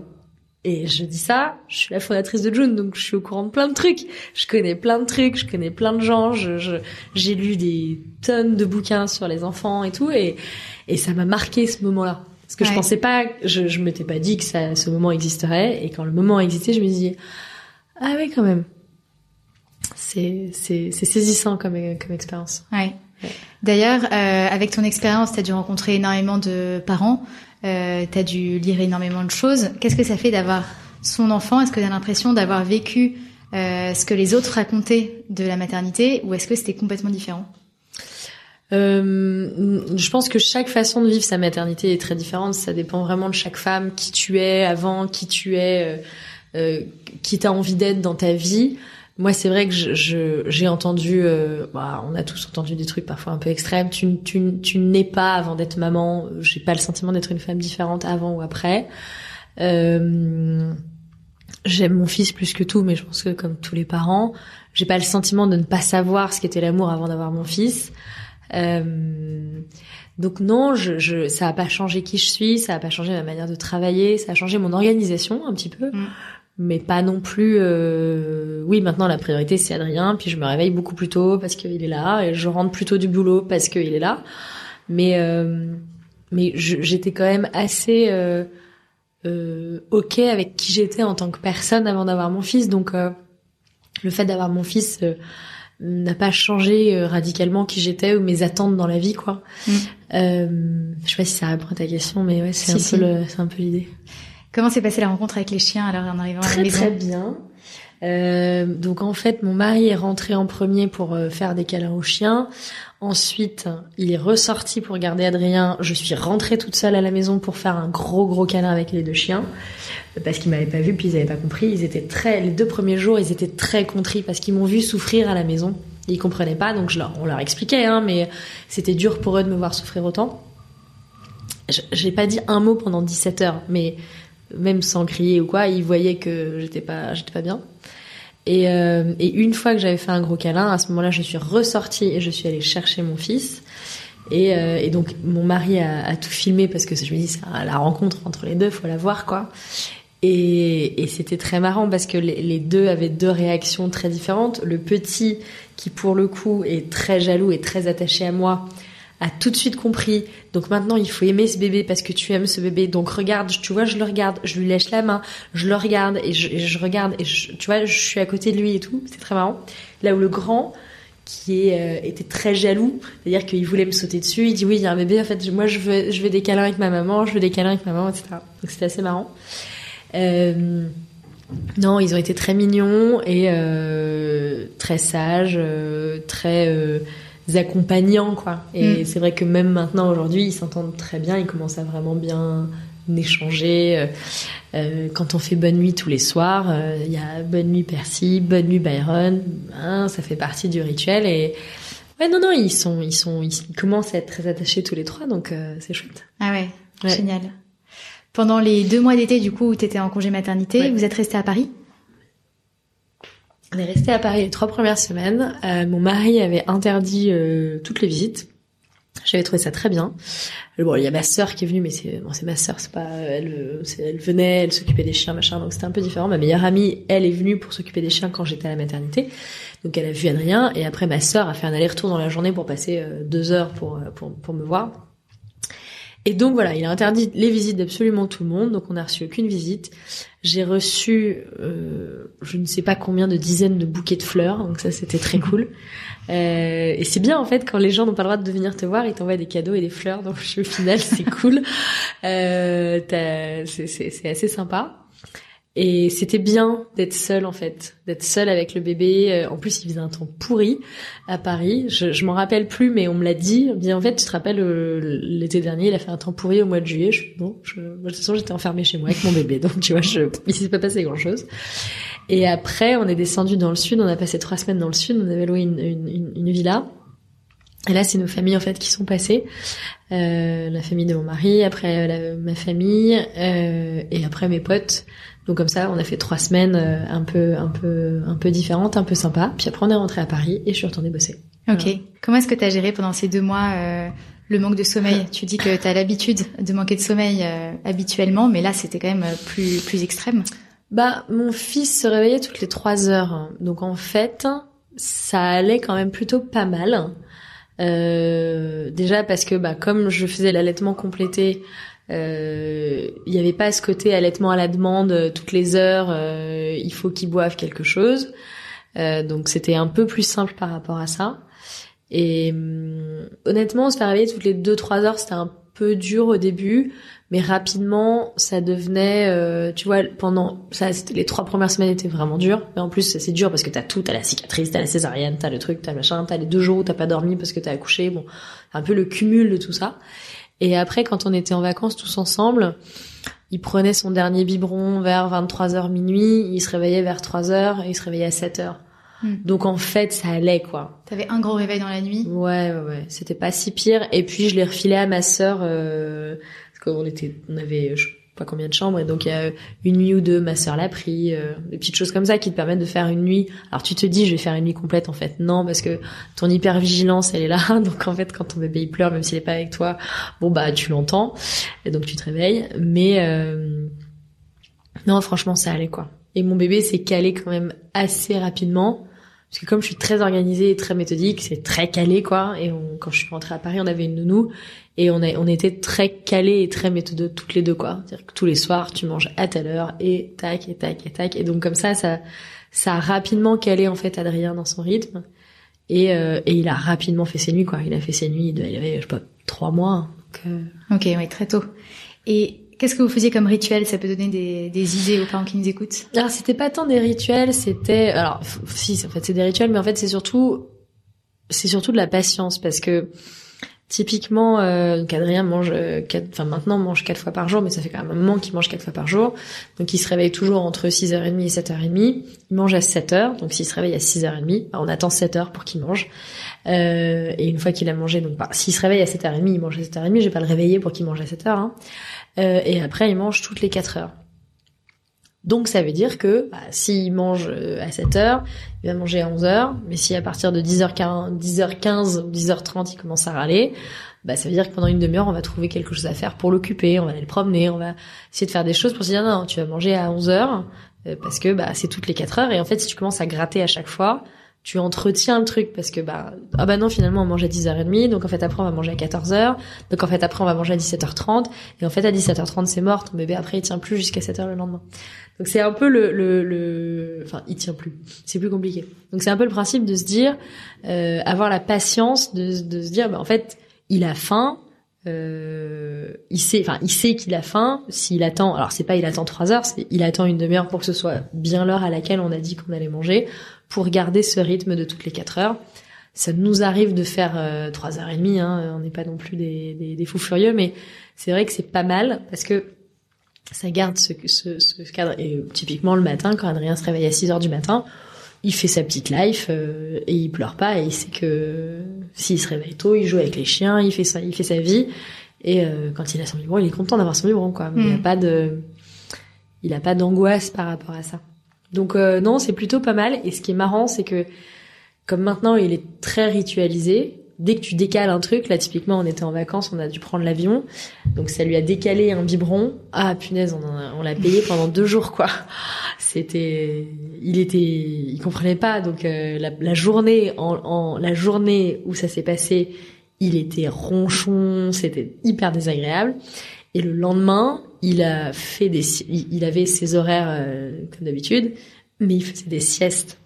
[SPEAKER 2] et je dis ça, je suis la fondatrice de June, donc je suis au courant de plein de trucs. Je connais plein de trucs, je connais plein de gens, je, j'ai lu des tonnes de bouquins sur les enfants et tout, et, et ça m'a marqué ce moment-là. Parce que je pensais pas, je, je m'étais pas dit que ça, ce moment existerait, et quand le moment existait, je me dis, ah oui, quand même. C'est, c'est, c'est saisissant comme, comme expérience.
[SPEAKER 1] Ouais. D'ailleurs, euh, avec ton expérience, tu as dû rencontrer énormément de parents euh, tu as dû lire énormément de choses. Qu'est-ce que ça fait d'avoir son enfant? Est-ce que tu as l'impression d'avoir vécu euh, ce que les autres racontaient de la maternité ou est-ce que c'était complètement différent?
[SPEAKER 2] Euh, je pense que chaque façon de vivre sa maternité est très différente. Ça dépend vraiment de chaque femme, qui tu es avant, qui tu es, euh, euh qui t'as envie d'être dans ta vie. Moi, c'est vrai que je, j'ai entendu, euh, bah, on a tous entendu des trucs parfois un peu extrêmes. Tu, tu, tu n'es pas avant d'être maman. J'ai pas le sentiment d'être une femme différente avant ou après. Euh, j'aime mon fils plus que tout, mais je pense que comme tous les parents, j'ai pas le sentiment de ne pas savoir ce qu'était l'amour avant d'avoir mon fils. Euh, donc non, je, je, ça a pas changé qui je suis, ça a pas changé ma manière de travailler, ça a changé mon organisation un petit peu. Mm mais pas non plus. Euh... Oui, maintenant la priorité c'est Adrien, puis je me réveille beaucoup plus tôt parce qu'il est là, et je rentre plutôt du boulot parce qu'il est là. Mais euh... mais j'étais quand même assez euh... euh ok avec qui j'étais en tant que personne avant d'avoir mon fils, donc euh, le fait d'avoir mon fils euh, n'a pas changé radicalement qui j'étais ou mes attentes dans la vie, quoi. Mm. je sais pas si ça répond à ta question, mais ouais, c'est un, peu c'est un peu l'idée.
[SPEAKER 1] Comment s'est passée la rencontre avec les chiens alors en arrivant
[SPEAKER 2] à
[SPEAKER 1] la maison
[SPEAKER 2] Très bien. Euh, donc en fait, mon mari est rentré en premier pour euh, faire des câlins aux chiens. Ensuite, il est ressorti pour garder Adrien. Je suis rentrée toute seule à la maison pour faire un gros gros câlin avec les deux chiens parce qu'ils m'avaient pas vu puis ils avaient pas compris. Ils étaient très les deux premiers jours, ils étaient très contris parce qu'ils m'ont vu souffrir à la maison. Ils comprenaient pas, donc je leur, on leur expliquait, hein, mais c'était dur pour eux de me voir souffrir autant. J'ai pas dit un mot pendant 17 heures, mais même sans crier ou quoi, il voyait que j'étais pas, j'étais pas bien. Et, euh, et, une fois que j'avais fait un gros câlin, à ce moment-là, je suis ressortie et je suis allée chercher mon fils. Et, euh, donc mon mari a, tout filmé parce que je me dis c'est la rencontre entre les deux, faut la voir quoi. Et, et c'était très marrant parce que les, deux avaient deux réactions très différentes. Le petit qui pour le coup est très jaloux et très attaché à moi a tout de suite compris. Donc maintenant, il faut aimer ce bébé parce que tu aimes ce bébé. Donc regarde, tu vois, je le regarde, je lui lèche la main, je le regarde et je, je regarde et tu vois, je suis à côté de lui et tout. C'est très marrant. Là où le grand, qui euh, était très jaloux, c'est-à-dire qu'il voulait me sauter dessus, il dit oui, il y a un bébé, en fait, moi je veux, je veux des câlins avec ma maman, je veux des câlins avec ma maman, etc. Donc c'était assez marrant. Euh, non, ils ont été très mignons et euh, très sages, euh, très euh, accompagnants quoi. Et mm. c'est vrai que même maintenant aujourd'hui ils s'entendent très bien, ils commencent à vraiment bien échanger. Euh, euh quand on fait bonne nuit tous les soirs, euh, il y a bonne nuit Percy, bonne nuit Byron, hein, ça fait partie du rituel et ouais non non ils sont ils sont ils commencent à être très attachés tous les trois donc euh, c'est chouette.
[SPEAKER 1] Ah ouais, génial. Pendant les deux mois d'été du coup où tu étais en congé maternité, vous êtes resté à Paris?
[SPEAKER 2] On est resté à Paris les trois premières semaines. Euh, mon mari avait interdit euh, toutes les visites. J'avais trouvé ça très bien. Euh, bon, il y a ma sœur qui est venue, mais c'est bon, c'est ma sœur, c'est pas elle. Elle venait, elle s'occupait des chiens, machin. Donc c'était un peu différent. Ma meilleure amie, elle est venue pour s'occuper des chiens quand j'étais à la maternité. Donc elle a vu Adrien et après ma sœur a fait un aller-retour dans la journée pour passer deux heures pour pour pour me voir. Et donc voilà, il a interdit les visites d'absolument tout le monde, donc on n'a reçu aucune visite. J'ai reçu, euh, je ne sais pas combien de dizaines de bouquets de fleurs, donc ça c'était très cool. Euh, et c'est bien en fait quand les gens n'ont pas le droit de venir te voir, ils t'envoient des cadeaux et des fleurs, donc au final c'est cool. Euh, c'est assez sympa. Et c'était bien d'être seule en fait, d'être seule avec le bébé. Euh, en plus, il faisait un temps pourri à Paris. Je, je m'en rappelle plus, mais on me l'a dit. Dit en fait, tu te rappelles euh, l'été dernier, il a fait un temps pourri au mois de juillet. Je, bon, je, de toute façon, j'étais enfermée chez moi avec mon bébé, donc tu vois, je, il s'est pas passé grand chose. Et après, on est descendu dans le sud. On a passé trois semaines dans le sud. On avait loué une, une, une villa. Et là, c'est nos familles en fait qui sont passées. Euh, la famille de mon mari, après ma famille, euh, et après mes potes. Donc comme ça, on a fait trois semaines euh, un peu, un peu, un peu différentes, un peu sympa. Puis après, on est rentré à Paris et je suis retournée bosser.
[SPEAKER 1] Ok. Comment est-ce que tu as géré pendant ces deux mois euh, le manque de sommeil? Tu dis que tu as l'habitude de manquer de sommeil euh, habituellement, mais là, c'était quand même plus, plus extrême.
[SPEAKER 2] Bah, mon fils se réveillait toutes les trois heures. Donc en fait, ça allait quand même plutôt pas mal. Euh, déjà parce que bah comme je faisais l'allaitement complété, euh, il n'y avait pas ce côté allaitement à la demande euh, toutes les heures, euh, il faut qu'ils boivent quelque chose. Euh, donc c'était un peu plus simple par rapport à ça. Et hum, honnêtement, se faire réveiller toutes les 2-3 heures, c'était un peu dur au début, mais rapidement, ça devenait, euh, tu vois, pendant ça, les trois premières semaines étaient vraiment dures. Mais en plus, c'est dur parce que t'as tout, t'as la cicatrice, t'as la césarienne, t'as le truc, t'as le machin, t'as les deux jours où t'as pas dormi parce que t'as accouché. Bon, un peu le cumul de tout ça. Et après, quand on était en vacances tous ensemble, il prenait son dernier biberon vers 23h minuit, il se réveillait vers 3h et il se réveillait à 7h. Hmm. Donc en fait, ça allait quoi.
[SPEAKER 1] T'avais un gros réveil dans la nuit
[SPEAKER 2] Ouais, ouais, ouais. C'était pas si pire. Et puis je l'ai refilé à ma sœur euh, parce qu'on était, on avait, pas combien de chambres et donc il y a une nuit ou deux ma sœur l'a pris euh, des petites choses comme ça qui te permettent de faire une nuit. Alors tu te dis je vais faire une nuit complète en fait. Non parce que ton hyper vigilance elle est là. Donc en fait quand ton bébé il pleure même s'il est pas avec toi bon bah tu l'entends. Et donc tu te réveilles. Mais euh... non franchement ça allait quoi. Et mon bébé s'est calé quand même assez rapidement parce que comme je suis très organisée et très méthodique, c'est très calé quoi. Et on, quand je suis rentrée à Paris, on avait une nounou et on, a, on était très calés et très méthode toutes les deux, quoi. C'est-à-dire que tous les soirs, tu manges à telle heure et tac, et tac, et tac. Et donc comme ça, ça, ça a rapidement calé, en fait, Adrien dans son rythme. Et, euh, et il a rapidement fait ses nuits, quoi. Il a fait ses nuits, il avait, je sais pas, trois mois. Donc,
[SPEAKER 1] euh... Ok, oui, très tôt. Et Qu'est-ce que vous faisiez comme rituel? Ça peut donner des, des, idées aux parents qui nous écoutent.
[SPEAKER 2] Alors c'était pas tant des rituels, c'était alors si en fait c'est des rituels, mais en fait c'est surtout c'est surtout de la patience parce que Typiquement, euh, Adrien mange, euh, quatre, enfin maintenant mange quatre fois par jour, mais ça fait quand même un moment qu'il mange quatre fois par jour. Donc il se réveille toujours entre 6h30 et 7h30. Il mange à 7h, donc s'il se réveille à 6h30, bah, on attend 7h pour qu'il mange. Euh, et une fois qu'il a mangé, donc bah, s'il se réveille à 7h30, il mange à 7h30, je vais pas le réveiller pour qu'il mange à 7h. Hein. Euh, et après, il mange toutes les 4 heures. Donc ça veut dire que bah, s'il mange euh, à 7 heures, il va manger à 11 heures. Mais si à partir de 10h15, 10h15 ou 10h30, il commence à râler, bah ça veut dire que pendant une demi-heure, on va trouver quelque chose à faire pour l'occuper, on va aller le promener, on va essayer de faire des choses pour se dire non, tu vas manger à 11 heures euh, parce que bah c'est toutes les 4 heures. Et en fait, si tu commences à gratter à chaque fois, tu entretiens le truc parce que bah ah bah non finalement on mange à 10h30 donc en fait après on va manger à 14h donc en fait après on va manger à 17h30 et en fait à 17h30 c'est mort ton bébé après il tient plus jusqu'à 7h le lendemain. Donc c'est un peu le, le, le enfin il tient plus c'est plus compliqué. Donc c'est un peu le principe de se dire euh, avoir la patience de, de se dire bah en fait il a faim euh, il sait, enfin, il sait qu'il a faim. S'il attend, alors c'est pas il attend trois heures, c'est il attend une demi-heure pour que ce soit bien l'heure à laquelle on a dit qu'on allait manger pour garder ce rythme de toutes les quatre heures. Ça nous arrive de faire euh, trois heures et demie, hein, on n'est pas non plus des, des, fous furieux, mais c'est vrai que c'est pas mal parce que ça garde ce, ce, ce, cadre. Et typiquement le matin, quand Adrien se réveille à 6 heures du matin, il fait sa petite life euh, et il pleure pas et il sait que s'il se réveille tôt, il joue avec les chiens, il fait ça, il fait sa vie et euh, quand il a son biberon, il est content d'avoir son biberon quoi. Mais il a mm. pas de il a pas d'angoisse par rapport à ça. Donc euh, non, c'est plutôt pas mal. Et ce qui est marrant, c'est que comme maintenant il est très ritualisé, dès que tu décales un truc, là typiquement on était en vacances, on a dû prendre l'avion, donc ça lui a décalé un biberon. Ah punaise, on, l'a payé pendant deux jours quoi. C'était, il était, il comprenait pas. Donc euh, la, la, journée, en, en, la journée où ça s'est passé, il était ronchon, c'était hyper désagréable. Et le lendemain, il a fait des, il avait ses horaires euh, comme d'habitude, mais il faisait des siestes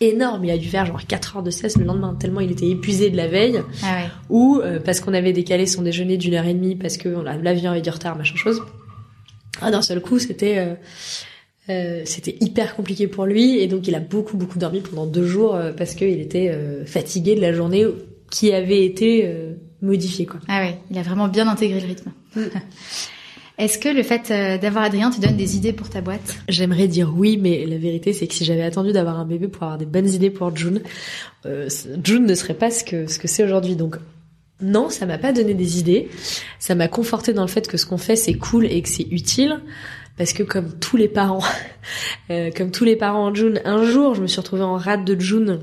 [SPEAKER 2] énormes. Il a dû faire genre 4 heures de sieste le lendemain, tellement il était épuisé de la veille.
[SPEAKER 1] Ah ouais.
[SPEAKER 2] Ou euh, parce qu'on avait décalé son déjeuner d'une heure et demie parce que l'avion avait du retard, machin chose. Ah, d'un seul coup, c'était euh, euh, c'était hyper compliqué pour lui et donc il a beaucoup beaucoup dormi pendant deux jours euh, parce qu'il était euh, fatigué de la journée qui avait été euh, modifiée quoi.
[SPEAKER 1] Ah ouais, il a vraiment bien intégré le rythme. Est-ce que le fait euh, d'avoir Adrien te donne des idées pour ta boîte?
[SPEAKER 2] J'aimerais dire oui, mais la vérité c'est que si j'avais attendu d'avoir un bébé pour avoir des bonnes idées pour June, euh, June ne serait pas ce que ce que c'est aujourd'hui. Donc non, ça m'a pas donné des idées. Ça m'a conforté dans le fait que ce qu'on fait c'est cool et que c'est utile. Parce que comme tous les parents, euh, comme tous les parents en June, un jour je me suis retrouvée en rate de June,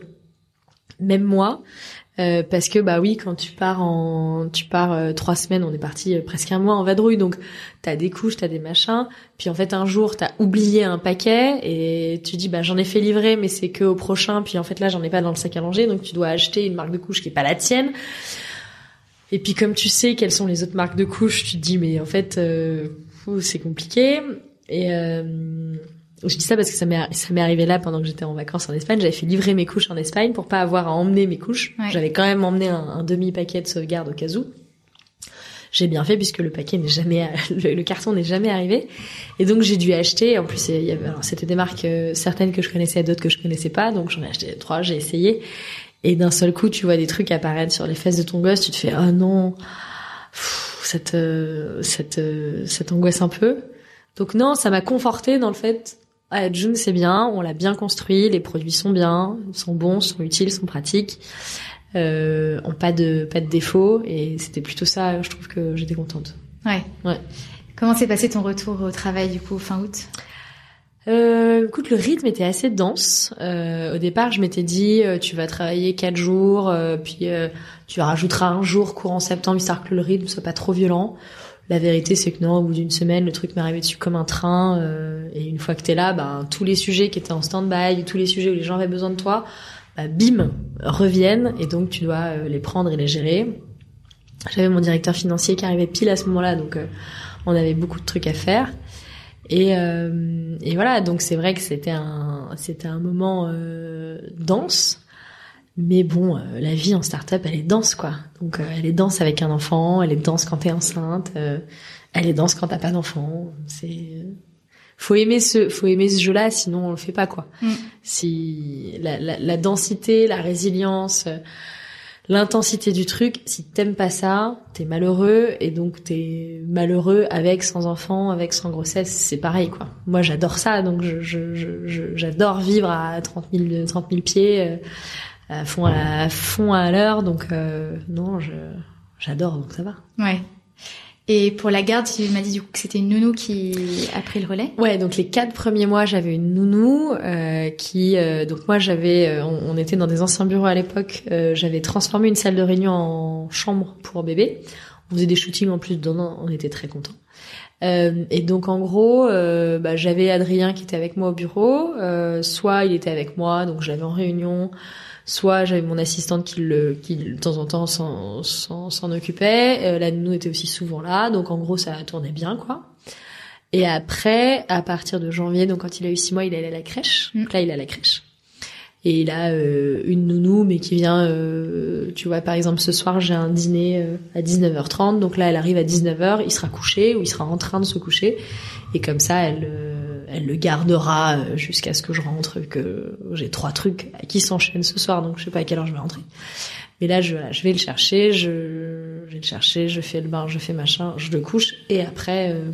[SPEAKER 2] même moi. Euh, parce que bah oui, quand tu pars en, tu pars euh, trois semaines, on est parti euh, presque un mois en vadrouille, donc t'as des couches, t'as des machins. Puis en fait un jour t'as oublié un paquet et tu dis bah j'en ai fait livrer, mais c'est que au prochain. Puis en fait là j'en ai pas dans le sac à langer, donc tu dois acheter une marque de couches qui est pas la tienne. Et puis comme tu sais quelles sont les autres marques de couches, tu te dis mais en fait c'est compliqué. Et je dis ça parce que ça m'est ça m'est arrivé là pendant que j'étais en vacances en Espagne. J'avais fait livrer mes couches en Espagne pour pas avoir à emmener mes couches.
[SPEAKER 1] Ouais.
[SPEAKER 2] J'avais quand même emmené un, un demi paquet de sauvegarde au cas où. J'ai bien fait puisque le paquet n'est jamais le, le carton n'est jamais arrivé et donc j'ai dû acheter en plus il y avait alors c'était des marques euh, certaines que je connaissais d'autres que je connaissais pas donc j'en ai acheté trois j'ai essayé et d'un seul coup tu vois des trucs apparaître sur les fesses de ton gosse tu te fais oh non Pff, cette euh, cette euh, cette angoisse un peu donc non ça m'a conforté dans le fait June c'est bien on l'a bien construit les produits sont bien sont bons sont utiles sont pratiques euh, ont pas de pas de défauts et c'était plutôt ça je trouve que j'étais contente
[SPEAKER 1] Ouais.
[SPEAKER 2] Ouais.
[SPEAKER 1] Comment s'est passé ton retour au travail du coup fin août?
[SPEAKER 2] Euh, écoute, le rythme était assez dense. Euh, au départ, je m'étais dit, euh, tu vas travailler quatre jours, euh, puis euh, tu rajouteras un jour courant septembre, histoire que le rythme soit pas trop violent. La vérité, c'est que non, au bout d'une semaine, le truc m'est arrivé dessus comme un train. euh, et une fois que t'es là, ben, tous les sujets qui étaient en stand-by, tous les sujets où les gens avaient besoin de toi, bah, bim, reviennent. Et donc, tu dois euh, les prendre et les gérer. J'avais mon directeur financier qui arrivait pile à ce moment-là, donc euh, on avait beaucoup de trucs à faire. Et, euh, et voilà, donc c'est vrai que c'était un, c'était un moment euh, dense. Mais bon, euh, la vie en start-up, elle est dense, quoi. Donc, euh, elle est dense avec un enfant, elle est dense quand t'es enceinte, euh, elle est dense quand t'as pas d'enfant. C'est, faut aimer ce, faut aimer ce jeu-là, sinon on le fait pas, quoi.
[SPEAKER 1] Mm.
[SPEAKER 2] Si la, la, la densité, la résilience, euh, l'intensité du truc, si t'aimes pas ça, t'es malheureux et donc t'es malheureux avec, sans enfant, avec, sans grossesse, c'est pareil quoi. Moi j'adore ça, donc je, je, je- j'adore vivre à 30 000, 30 000 pieds, euh, à fond à, à fond à l'heure, donc euh, non, je, j'adore, donc ça va.
[SPEAKER 1] Ouais. Et pour la garde, tu m'as dit du coup que c'était une nounou qui a pris le relais?
[SPEAKER 2] Ouais, donc les quatre premiers mois, j'avais une nounou euh, qui, euh, donc moi j'avais, euh, on, on était dans des anciens bureaux à l'époque, euh, j'avais transformé une salle de réunion en chambre pour bébé. On faisait des shootings en plus dedans, on était très contents. Euh, et donc en gros, euh, bah, j'avais Adrien qui était avec moi au bureau, euh, soit il était avec moi, donc je l'avais en réunion, soit j'avais mon assistante qui, le, qui de temps en temps s'en, s'en, s'en occupait. Euh, la nounou était aussi souvent là, donc en gros ça tournait bien quoi. Et après, à partir de janvier, donc quand il a eu six mois, il allait à la crèche.
[SPEAKER 1] Mm.
[SPEAKER 2] Donc là, il est à la crèche. Et il a euh, une nounou, mais qui vient, euh, tu vois, par exemple, ce soir, j'ai un dîner euh, à 19h30. Donc là, elle arrive à 19h, il sera couché ou il sera en train de se coucher. Et comme ça, elle, euh, elle le gardera euh, jusqu'à ce que je rentre, que j'ai trois trucs qui s'enchaînent ce soir. Donc je sais pas à quelle heure je vais rentrer. Mais là, je, voilà, je vais le chercher, je, je vais le chercher, je fais le bain, je fais machin, je le couche. Et après... euh,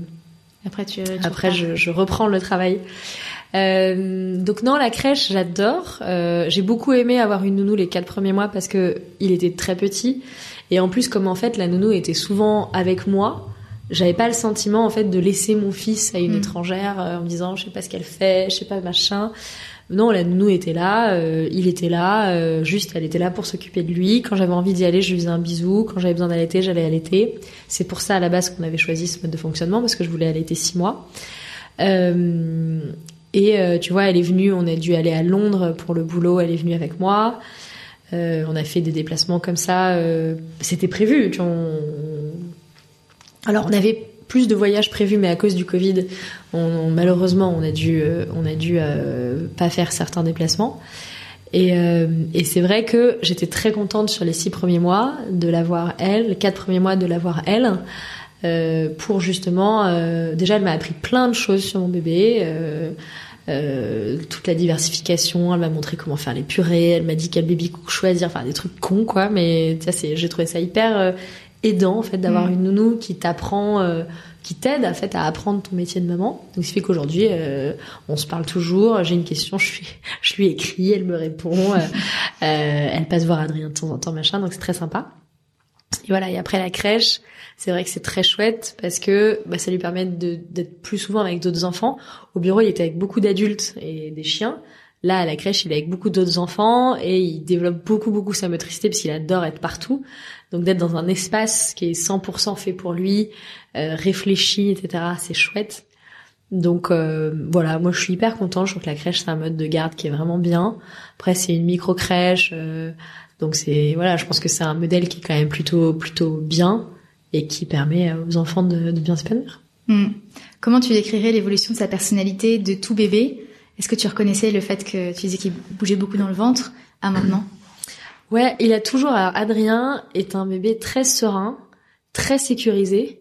[SPEAKER 1] Après, tu. tu
[SPEAKER 2] après, je, je reprends le travail. Euh, donc non, la crèche, j'adore. Euh, j'ai beaucoup aimé avoir une nounou les quatre premiers mois parce que il était très petit et en plus, comme en fait la nounou était souvent avec moi, j'avais pas le sentiment en fait de laisser mon fils à une
[SPEAKER 1] Mm.
[SPEAKER 2] étrangère euh, en me disant je sais pas ce qu'elle fait, je sais pas machin. Non, la nounou était là, euh, il était là, euh, juste elle était là pour s'occuper de lui. Quand j'avais envie d'y aller, je lui faisais un bisou. Quand j'avais besoin d'allaiter, j'allais allaiter. C'est pour ça à la base qu'on avait choisi ce mode de fonctionnement parce que je voulais allaiter six mois. Euh, et euh, tu vois, elle est venue, on a dû aller à Londres pour le boulot, elle est venue avec moi. on a fait des déplacements comme ça. C'était prévu. Tu vois, Alors on avait plus de voyages prévus, mais à cause du Covid, on, malheureusement, on a dû, on a dû pas faire certains déplacements. Et, et c'est vrai que j'étais très contente sur les six premiers mois de l'avoir elle, les quatre premiers mois de l'avoir elle. Euh, pour justement, euh, déjà elle m'a appris plein de choses sur mon bébé. Euh, euh, toute la diversification, elle m'a montré comment faire les purées, elle m'a dit quel baby choisir, enfin des trucs cons quoi, mais ça c'est, j'ai trouvé ça hyper euh, aidant en fait d'avoir mm. une nounou qui t'apprend, qui t'aide en fait à apprendre ton métier de maman. Donc ce fait qu'aujourd'hui on se parle toujours, j'ai une question, je lui, je lui écris, elle me répond, elle passe voir Adrien de temps en temps machin, donc c'est très sympa. Et voilà, et après la crèche, c'est vrai que c'est très chouette parce que bah, ça lui permet d'être plus souvent avec d'autres enfants. Au bureau, il était avec beaucoup d'adultes et des chiens. Là, à la crèche, il est avec beaucoup d'autres enfants et il développe beaucoup, beaucoup sa motricité parce qu'il adore être partout. Donc d'être dans un espace qui est 100% fait pour lui, euh, réfléchi, etc., c'est chouette. Donc euh, voilà, moi je suis hyper contente. Je trouve que la crèche c'est un mode de garde qui est vraiment bien. Après c'est une micro crèche, euh, donc c'est voilà, je pense que c'est un modèle qui est quand même plutôt plutôt bien et qui permet aux enfants de, de bien s'épanouir.
[SPEAKER 1] Hmm. Comment tu décrirais l'évolution de sa personnalité de tout bébé? Est-ce que tu reconnaissais le fait que tu disais qu'il bougeait beaucoup dans le ventre à maintenant?
[SPEAKER 2] Ouais, il a toujours. Alors Adrien est un bébé très serein, très sécurisé,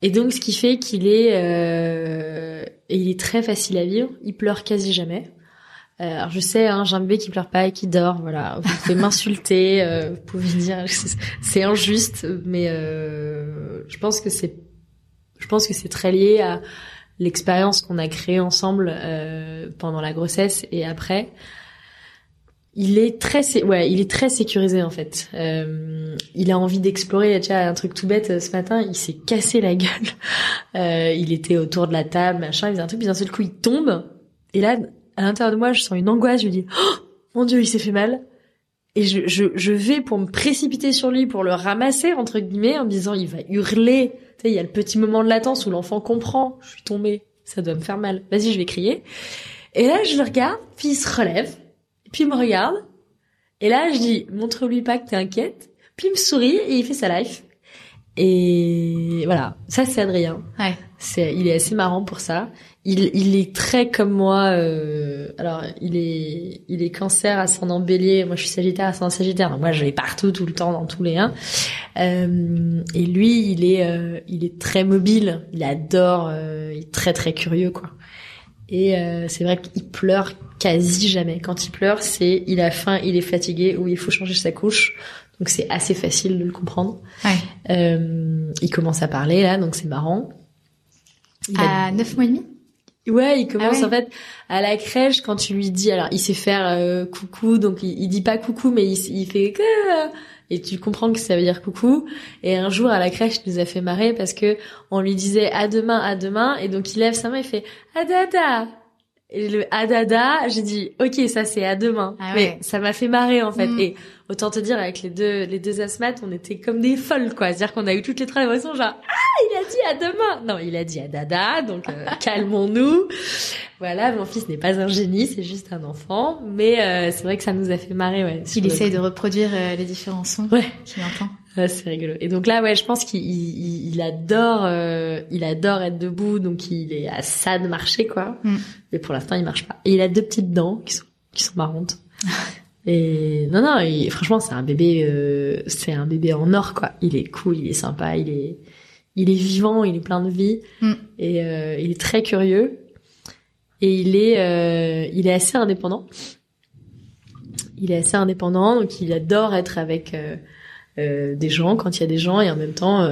[SPEAKER 2] et donc ce qui fait qu'il est, euh, il est très facile à vivre. Il pleure quasi jamais. Euh, alors je sais, hein, j'ai un bébé qui pleure pas et qui dort, voilà. Vous pouvez m'insulter, euh, vous pouvez dire c'est injuste, mais euh, je pense que c'est, je pense que c'est très lié à l'expérience qu'on a créée ensemble euh, pendant la grossesse et après. Il est très, ouais, il est très sécurisé en fait. Euh, il a envie d'explorer. Tu vois, un truc tout bête ce matin, il s'est cassé la gueule. Euh, il était autour de la table, machin. Il faisait un truc, puis d'un seul coup, il tombe. Et là, à l'intérieur de moi, je sens une angoisse. Je me dis, oh, mon Dieu, il s'est fait mal. Et je, je, je, vais pour me précipiter sur lui, pour le ramasser, entre guillemets, en me disant, il va hurler. Tu sais, il y a le petit moment de latence où l'enfant comprend. Je suis tombée. Ça doit me faire mal. Vas-y, je vais crier. Et là, je le regarde, puis il se relève. Puis il me regarde. Et là, je dis, montre-lui pas que t'es inquiète. Puis il me sourit et il fait sa life. Et voilà, ça c'est Adrien.
[SPEAKER 1] Ouais.
[SPEAKER 2] C'est, il est assez marrant pour ça. Il, il est très comme moi. Euh, alors, il est, il est Cancer ascendant Bélier. Moi, je suis Sagittaire ascendant Sagittaire. Donc moi, je vais partout, tout le temps, dans tous les uns. Euh, et lui, il est, euh, il est très mobile. Il adore. Euh, il est très très curieux, quoi. Et euh, c'est vrai qu'il pleure quasi jamais. Quand il pleure, c'est il a faim, il est fatigué ou il faut changer sa couche. Donc c'est assez facile de le comprendre.
[SPEAKER 1] Ouais.
[SPEAKER 2] Euh, il commence à parler là, donc c'est marrant.
[SPEAKER 1] à neuf mois et demi?
[SPEAKER 2] Ouais, il commence ah en fait à la crèche quand tu lui dis alors il sait faire euh, coucou donc il, il, dit pas coucou mais il, il fait et tu comprends que ça veut dire coucou. Et un jour à la crèche il nous a fait marrer parce que on lui disait à demain à demain et donc il lève sa main et fait adada et le adada j'ai dit ok ça c'est à demain.
[SPEAKER 1] Ah
[SPEAKER 2] mais ça m'a fait marrer en fait. Mm. et autant te dire avec les deux les deux asthmates on était comme des folles quoi. C'est à dire qu'on a eu toutes les trois émotions genre ah il a dit à demain. Non il a dit à dada donc euh, calmons-nous. Voilà mon fils n'est pas un génie c'est juste un enfant. Mais euh, c'est vrai que ça nous a fait marrer ouais
[SPEAKER 1] il essaye de reproduire euh, les différents sons
[SPEAKER 2] ouais.
[SPEAKER 1] qu'il entend
[SPEAKER 2] c'est rigolo et donc là ouais je pense qu'il il, il adore euh, il adore être debout donc il est à ça de marcher quoi
[SPEAKER 1] mm.
[SPEAKER 2] mais pour l'instant il marche pas et il a deux petites dents qui sont qui sont marrantes Et non, non, franchement, c'est un bébé, euh, c'est un bébé en or, quoi. Il est cool, il est sympa, il est, il est vivant, il est plein de vie,
[SPEAKER 1] mm.
[SPEAKER 2] et euh, il est très curieux, et il est, euh, il est assez indépendant. Il est assez indépendant, donc il adore être avec euh, euh, des gens quand il y a des gens, et en même temps,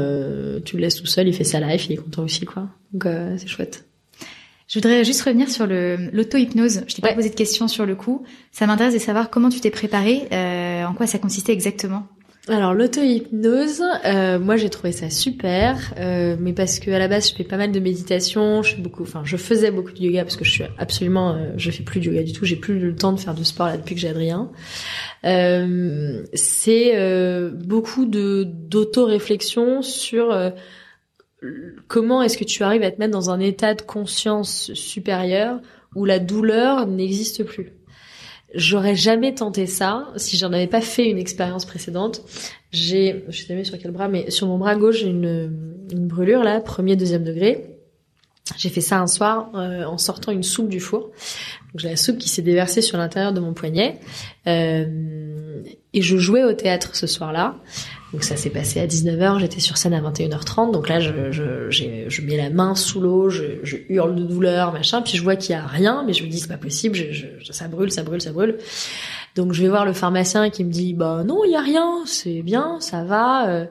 [SPEAKER 2] tu le laisses tout seul, il fait sa life, il est content aussi, quoi. Donc c'est chouette.
[SPEAKER 1] Je voudrais juste revenir sur le l'auto-hypnose. Je t'ai pas posé de questions sur le coup. Ça m'intéresse de savoir comment tu t'es préparée, euh, en quoi ça consistait exactement.
[SPEAKER 2] Alors l'auto-hypnose, euh, moi j'ai trouvé ça super, euh, mais parce que à la base je fais pas mal de méditation, je fais beaucoup, enfin je faisais beaucoup de yoga parce que je suis absolument, euh, je fais plus de yoga du tout, j'ai plus le temps de faire de sport là depuis que j'ai Adrien. Euh, c'est euh, beaucoup de d'auto-réflexion sur comment est-ce que tu arrives à te mettre dans un état de conscience supérieur où la douleur n'existe plus J'aurais jamais tenté ça si j'en avais pas fait une expérience précédente. J'ai, je sais pas sur quel bras, mais sur mon bras gauche, j'ai une, brûlure là, premier, deuxième degré. J'ai fait ça un soir euh, en sortant une soupe du four. J'ai la soupe qui s'est déversée sur l'intérieur de mon poignet. Euh, et je jouais au théâtre ce soir-là. Donc ça s'est passé à 19h, j'étais sur scène à 21h30. Donc là, je, je, mets la main sous l'eau, je, hurle de douleur, machin. Puis je vois qu'il y a rien, mais je me dis c'est pas possible, je, ça brûle, ça brûle, ça brûle. Donc je vais voir le pharmacien qui me dit bah non, il y a rien, c'est bien, ça va. Euh,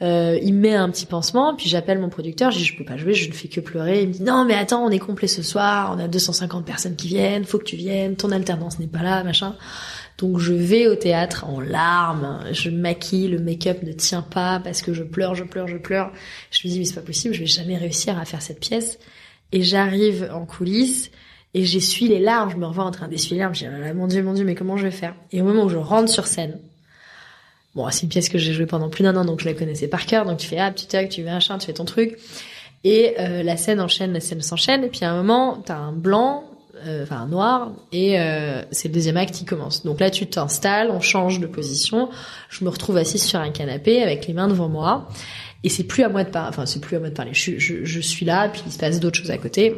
[SPEAKER 2] euh, il me met un petit pansement, puis j'appelle mon producteur, je dis je peux pas jouer, je ne fais que pleurer. Il me dit non mais attends, on est complet ce soir, on a 250 personnes qui viennent, faut que tu viennes, ton alternance n'est pas là, machin. Donc je vais au théâtre en larmes, je maquille, le make-up ne tient pas parce que je pleure, je pleure, je pleure. Je me dis mais c'est pas possible, je vais jamais réussir à faire cette pièce. Et j'arrive en coulisses et j'essuie les larmes, je me revois en train d'essuyer les larmes, je dis oh mon dieu, mon dieu, mais comment je vais faire? Et au moment où je rentre sur scène, Bon, c'est une pièce que j'ai jouée pendant plus d'un an, donc je la connaissais par cœur. Donc tu fais ah petit tac, tu un chien, tu fais ton truc. Et euh, la scène enchaîne, la scène s'enchaîne. Et puis à un moment, t'as un blanc, enfin un noir, et euh, c'est le deuxième acte qui commence. Donc là, tu t'installes, on change de position. Je me retrouve assise sur un canapé avec les mains devant moi. Et c'est plus à moi de parler. Enfin, c'est plus à moi de parler. Je, suis là, puis il se passe d'autres choses à côté.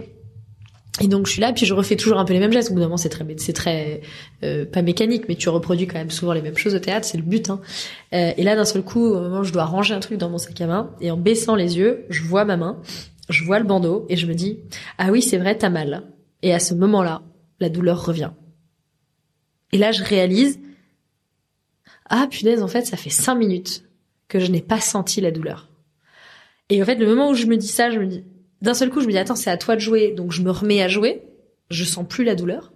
[SPEAKER 2] Et donc je suis là, puis je refais toujours un peu les mêmes gestes. Au bout d'un moment, c'est très, c'est très euh, pas mécanique, mais tu reproduis quand même souvent les mêmes choses au théâtre, c'est le but. Hein. Euh, et là, d'un seul coup, au moment où je dois ranger un truc dans mon sac à main, et en baissant les yeux, je vois ma main, je vois le bandeau, et je me dis ah oui, c'est vrai, t'as mal. Et à ce moment-là, la douleur revient. Et là, je réalise ah punaise, en fait, ça fait cinq minutes que je n'ai pas senti la douleur. Et en fait, le moment où je me dis ça, je me dis d'un seul coup, je me dis attends, c'est à toi de jouer, donc je me remets à jouer. Je sens plus la douleur.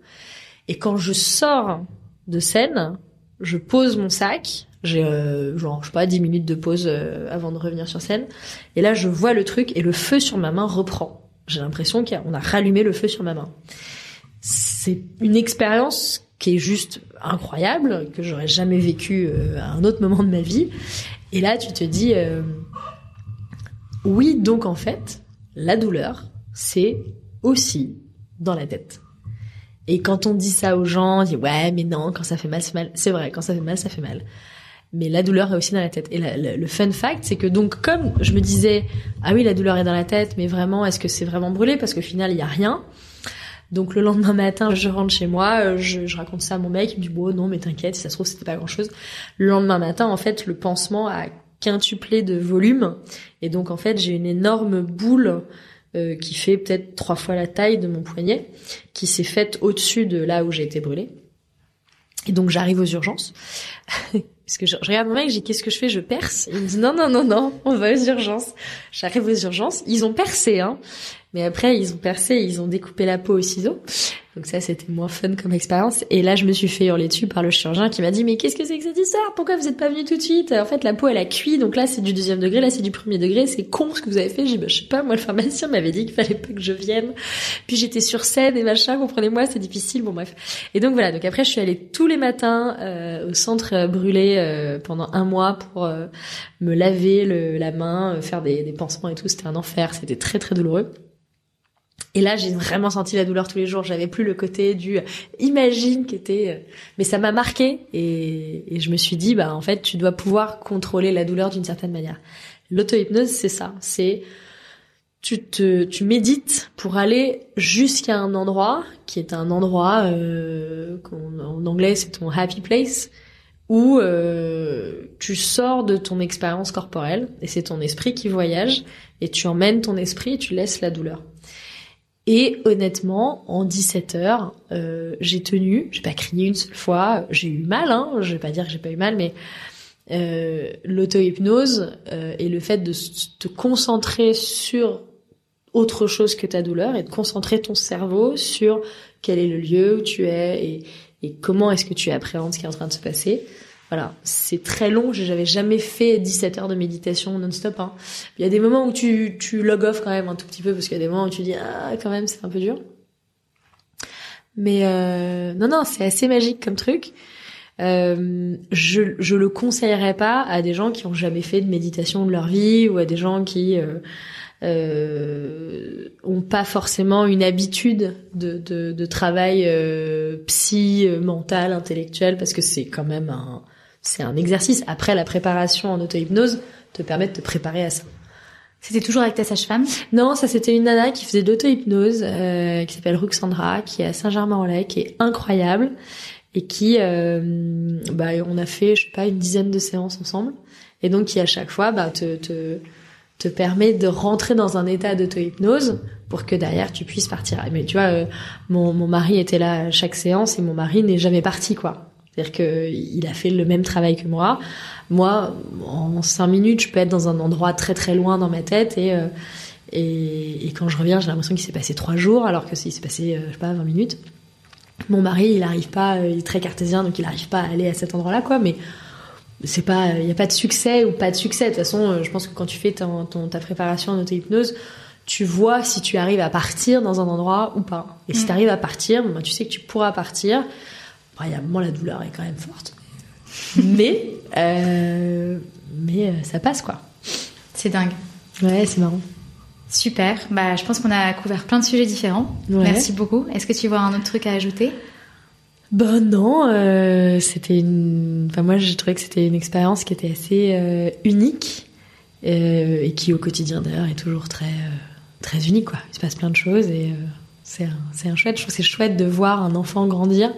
[SPEAKER 2] Et quand je sors de scène, je pose mon sac. J'ai euh, genre je sais pas 10 minutes de pause euh, avant de revenir sur scène. Et là, je vois le truc et le feu sur ma main reprend. J'ai l'impression qu'on a, rallumé le feu sur ma main. C'est une expérience qui est juste incroyable que j'aurais jamais vécu euh, à un autre moment de ma vie. Et là, tu te dis euh, oui, donc en fait, la douleur, c'est aussi dans la tête. Et quand on dit ça aux gens, on dit ouais, mais non, quand ça fait mal, c'est mal. C'est vrai, quand ça fait mal, ça fait mal. Mais la douleur est aussi dans la tête. Et le fun fact, c'est que donc comme je me disais, ah oui, la douleur est dans la tête, mais vraiment, est-ce que c'est vraiment brûlé? Parce qu'au final, il y a rien. Donc le lendemain matin, je rentre chez moi, euh, je, raconte ça à mon mec, il me dit bon non mais t'inquiète, si ça se trouve c'était pas grand chose. Le lendemain matin, en fait, le pansement a quintuplé de volume et donc en fait j'ai une énorme boule euh, qui fait peut-être trois fois la taille de mon poignet, qui s'est faite au-dessus de là où j'ai été brûlée. Et donc j'arrive aux urgences. Parce que je, regarde mon mec, je dis qu'est-ce que je fais? Je perce. Il me dit non non non non, on va aux urgences. J'arrive aux urgences. Ils ont percé, hein. Mais après, ils ont percé, ils ont découpé la peau au ciseau. Donc ça, c'était moins fun comme expérience. Et là, je me suis fait hurler dessus par le chirurgien qui m'a dit, mais qu'est-ce que c'est que cette histoire? Pourquoi vous êtes pas venu tout de suite? En fait, la peau, elle a cuit. Donc là, c'est du deuxième degré, là, c'est du premier degré. C'est con ce que vous avez fait. J'ai dit, bah, je sais pas, moi, le pharmacien m'avait dit qu'il fallait pas que je vienne. Puis j'étais sur scène et machin, comprenez-moi, c'est difficile. Bon, bref. Et donc voilà. Donc après, je suis allée tous les matins euh, au centre brûlé euh, pendant un mois pour euh, me laver le, la main, faire des, des pansements et tout. C'était un enfer. C'était très, très douloureux. Et là, j'ai vraiment senti la douleur tous les jours. J'avais plus le côté du imagine qui était, euh, mais ça m'a marqué et, et, je me suis dit, bah en fait, tu dois pouvoir contrôler la douleur d'une certaine manière. L'auto-hypnose, c'est ça. C'est tu te, tu médites pour aller jusqu'à un endroit qui est un endroit euh, en anglais c'est ton happy place où euh, tu sors de ton expérience corporelle et c'est ton esprit qui voyage et tu emmènes ton esprit et tu laisses la douleur. Et honnêtement, en 17 heures, euh, j'ai tenu, j'ai pas crié une seule fois, j'ai eu mal, hein, je vais pas dire que j'ai pas eu mal, mais euh, l'auto-hypnose euh, et le fait de te concentrer sur autre chose que ta douleur et de concentrer ton cerveau sur quel est le lieu où tu es et, et comment est-ce que tu appréhendes ce qui est en train de se passer, voilà, c'est très long. J'avais jamais fait 17 heures de méditation non-stop. Hein. Il y a des moments où tu, tu log off quand même un tout petit peu parce qu'il y a des moments où tu dis ah quand même c'est un peu dur. Mais euh, non non c'est assez magique comme truc. Euh, je je le conseillerais pas à des gens qui ont jamais fait de méditation de leur vie ou à des gens qui euh, euh, ont pas forcément une habitude de, de, de travail euh, psy, euh, mental, intellectuel, parce que c'est quand même un, c'est un exercice. Après, la préparation en auto-hypnose te permet de te préparer à ça.
[SPEAKER 1] C'était toujours avec ta sage-femme?
[SPEAKER 2] Non, ça c'était une nana qui faisait de l'auto-hypnose, euh, qui s'appelle Ruxandra, qui est à Saint-Germain-en-Laye, qui est incroyable et qui, euh, bah, on a fait, je sais pas, une dizaine de séances ensemble, et donc qui à chaque fois, bah, te, te, te permet de rentrer dans un état d'auto-hypnose pour que derrière tu puisses partir. Mais tu vois, euh, mon, mon mari était là à chaque séance et mon mari n'est jamais parti, quoi. C'est-à-dire que il a fait le même travail que moi. Moi, en cinq minutes, je peux être dans un endroit très très loin dans ma tête et euh, et, et, quand je reviens, j'ai l'impression qu'il s'est passé trois jours, alors que s'il s'est passé, euh, je sais pas, 20 minutes. Mon mari, il arrive pas, il est très cartésien, donc il arrive pas à aller à cet endroit-là, quoi. Mais c'est pas, il y a pas de succès ou pas de succès. De toute façon, je pense que quand tu fais ton, ton, ta préparation en auto-hypnose, tu vois si tu arrives à partir dans un endroit ou pas. Et si tu arrives à partir, ben, tu sais que tu pourras partir. Moment, la douleur est quand même forte. mais, euh, mais euh, ça passe, quoi.
[SPEAKER 1] C'est dingue.
[SPEAKER 2] Ouais, c'est marrant.
[SPEAKER 1] Super. Bah, je pense qu'on a couvert plein de sujets différents.
[SPEAKER 2] Ouais.
[SPEAKER 1] Merci beaucoup. Est-ce que tu vois un autre truc à ajouter?
[SPEAKER 2] Ben non, euh, c'était une. Enfin moi, j'ai trouvé que c'était une expérience qui était assez euh, unique euh, et qui au quotidien d'ailleurs est toujours très très unique quoi. Il se passe plein de choses et c'est un, un chouette. Je trouve c'est chouette de voir un enfant grandir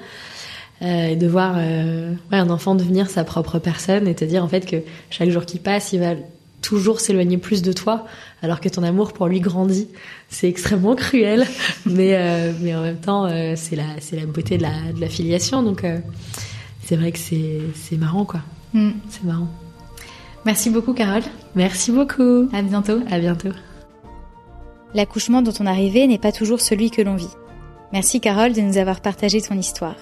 [SPEAKER 2] euh, et de voir ouais, un enfant devenir sa propre personne et te dire en fait que chaque jour qui passe, il va toujours s'éloigner plus de toi, alors que ton amour pour lui grandit. C'est extrêmement cruel, mais euh, mais en même temps, euh, c'est la c'est la beauté de la de la filiation. Donc euh, c'est vrai que c'est c'est marrant quoi.
[SPEAKER 1] Mm.
[SPEAKER 2] C'est marrant.
[SPEAKER 1] Merci beaucoup, Carole.
[SPEAKER 2] Merci beaucoup.
[SPEAKER 1] À bientôt.
[SPEAKER 2] À bientôt.
[SPEAKER 1] L'accouchement dont on arrivait n'est pas toujours celui que l'on vit. Merci, Carole, de nous avoir partagé ton histoire.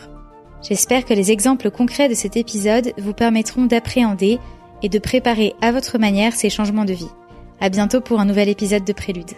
[SPEAKER 1] J'espère que les exemples concrets de cet épisode vous permettront d'appréhender et de préparer à votre manière ces changements de vie. À bientôt pour un nouvel épisode de Prélude.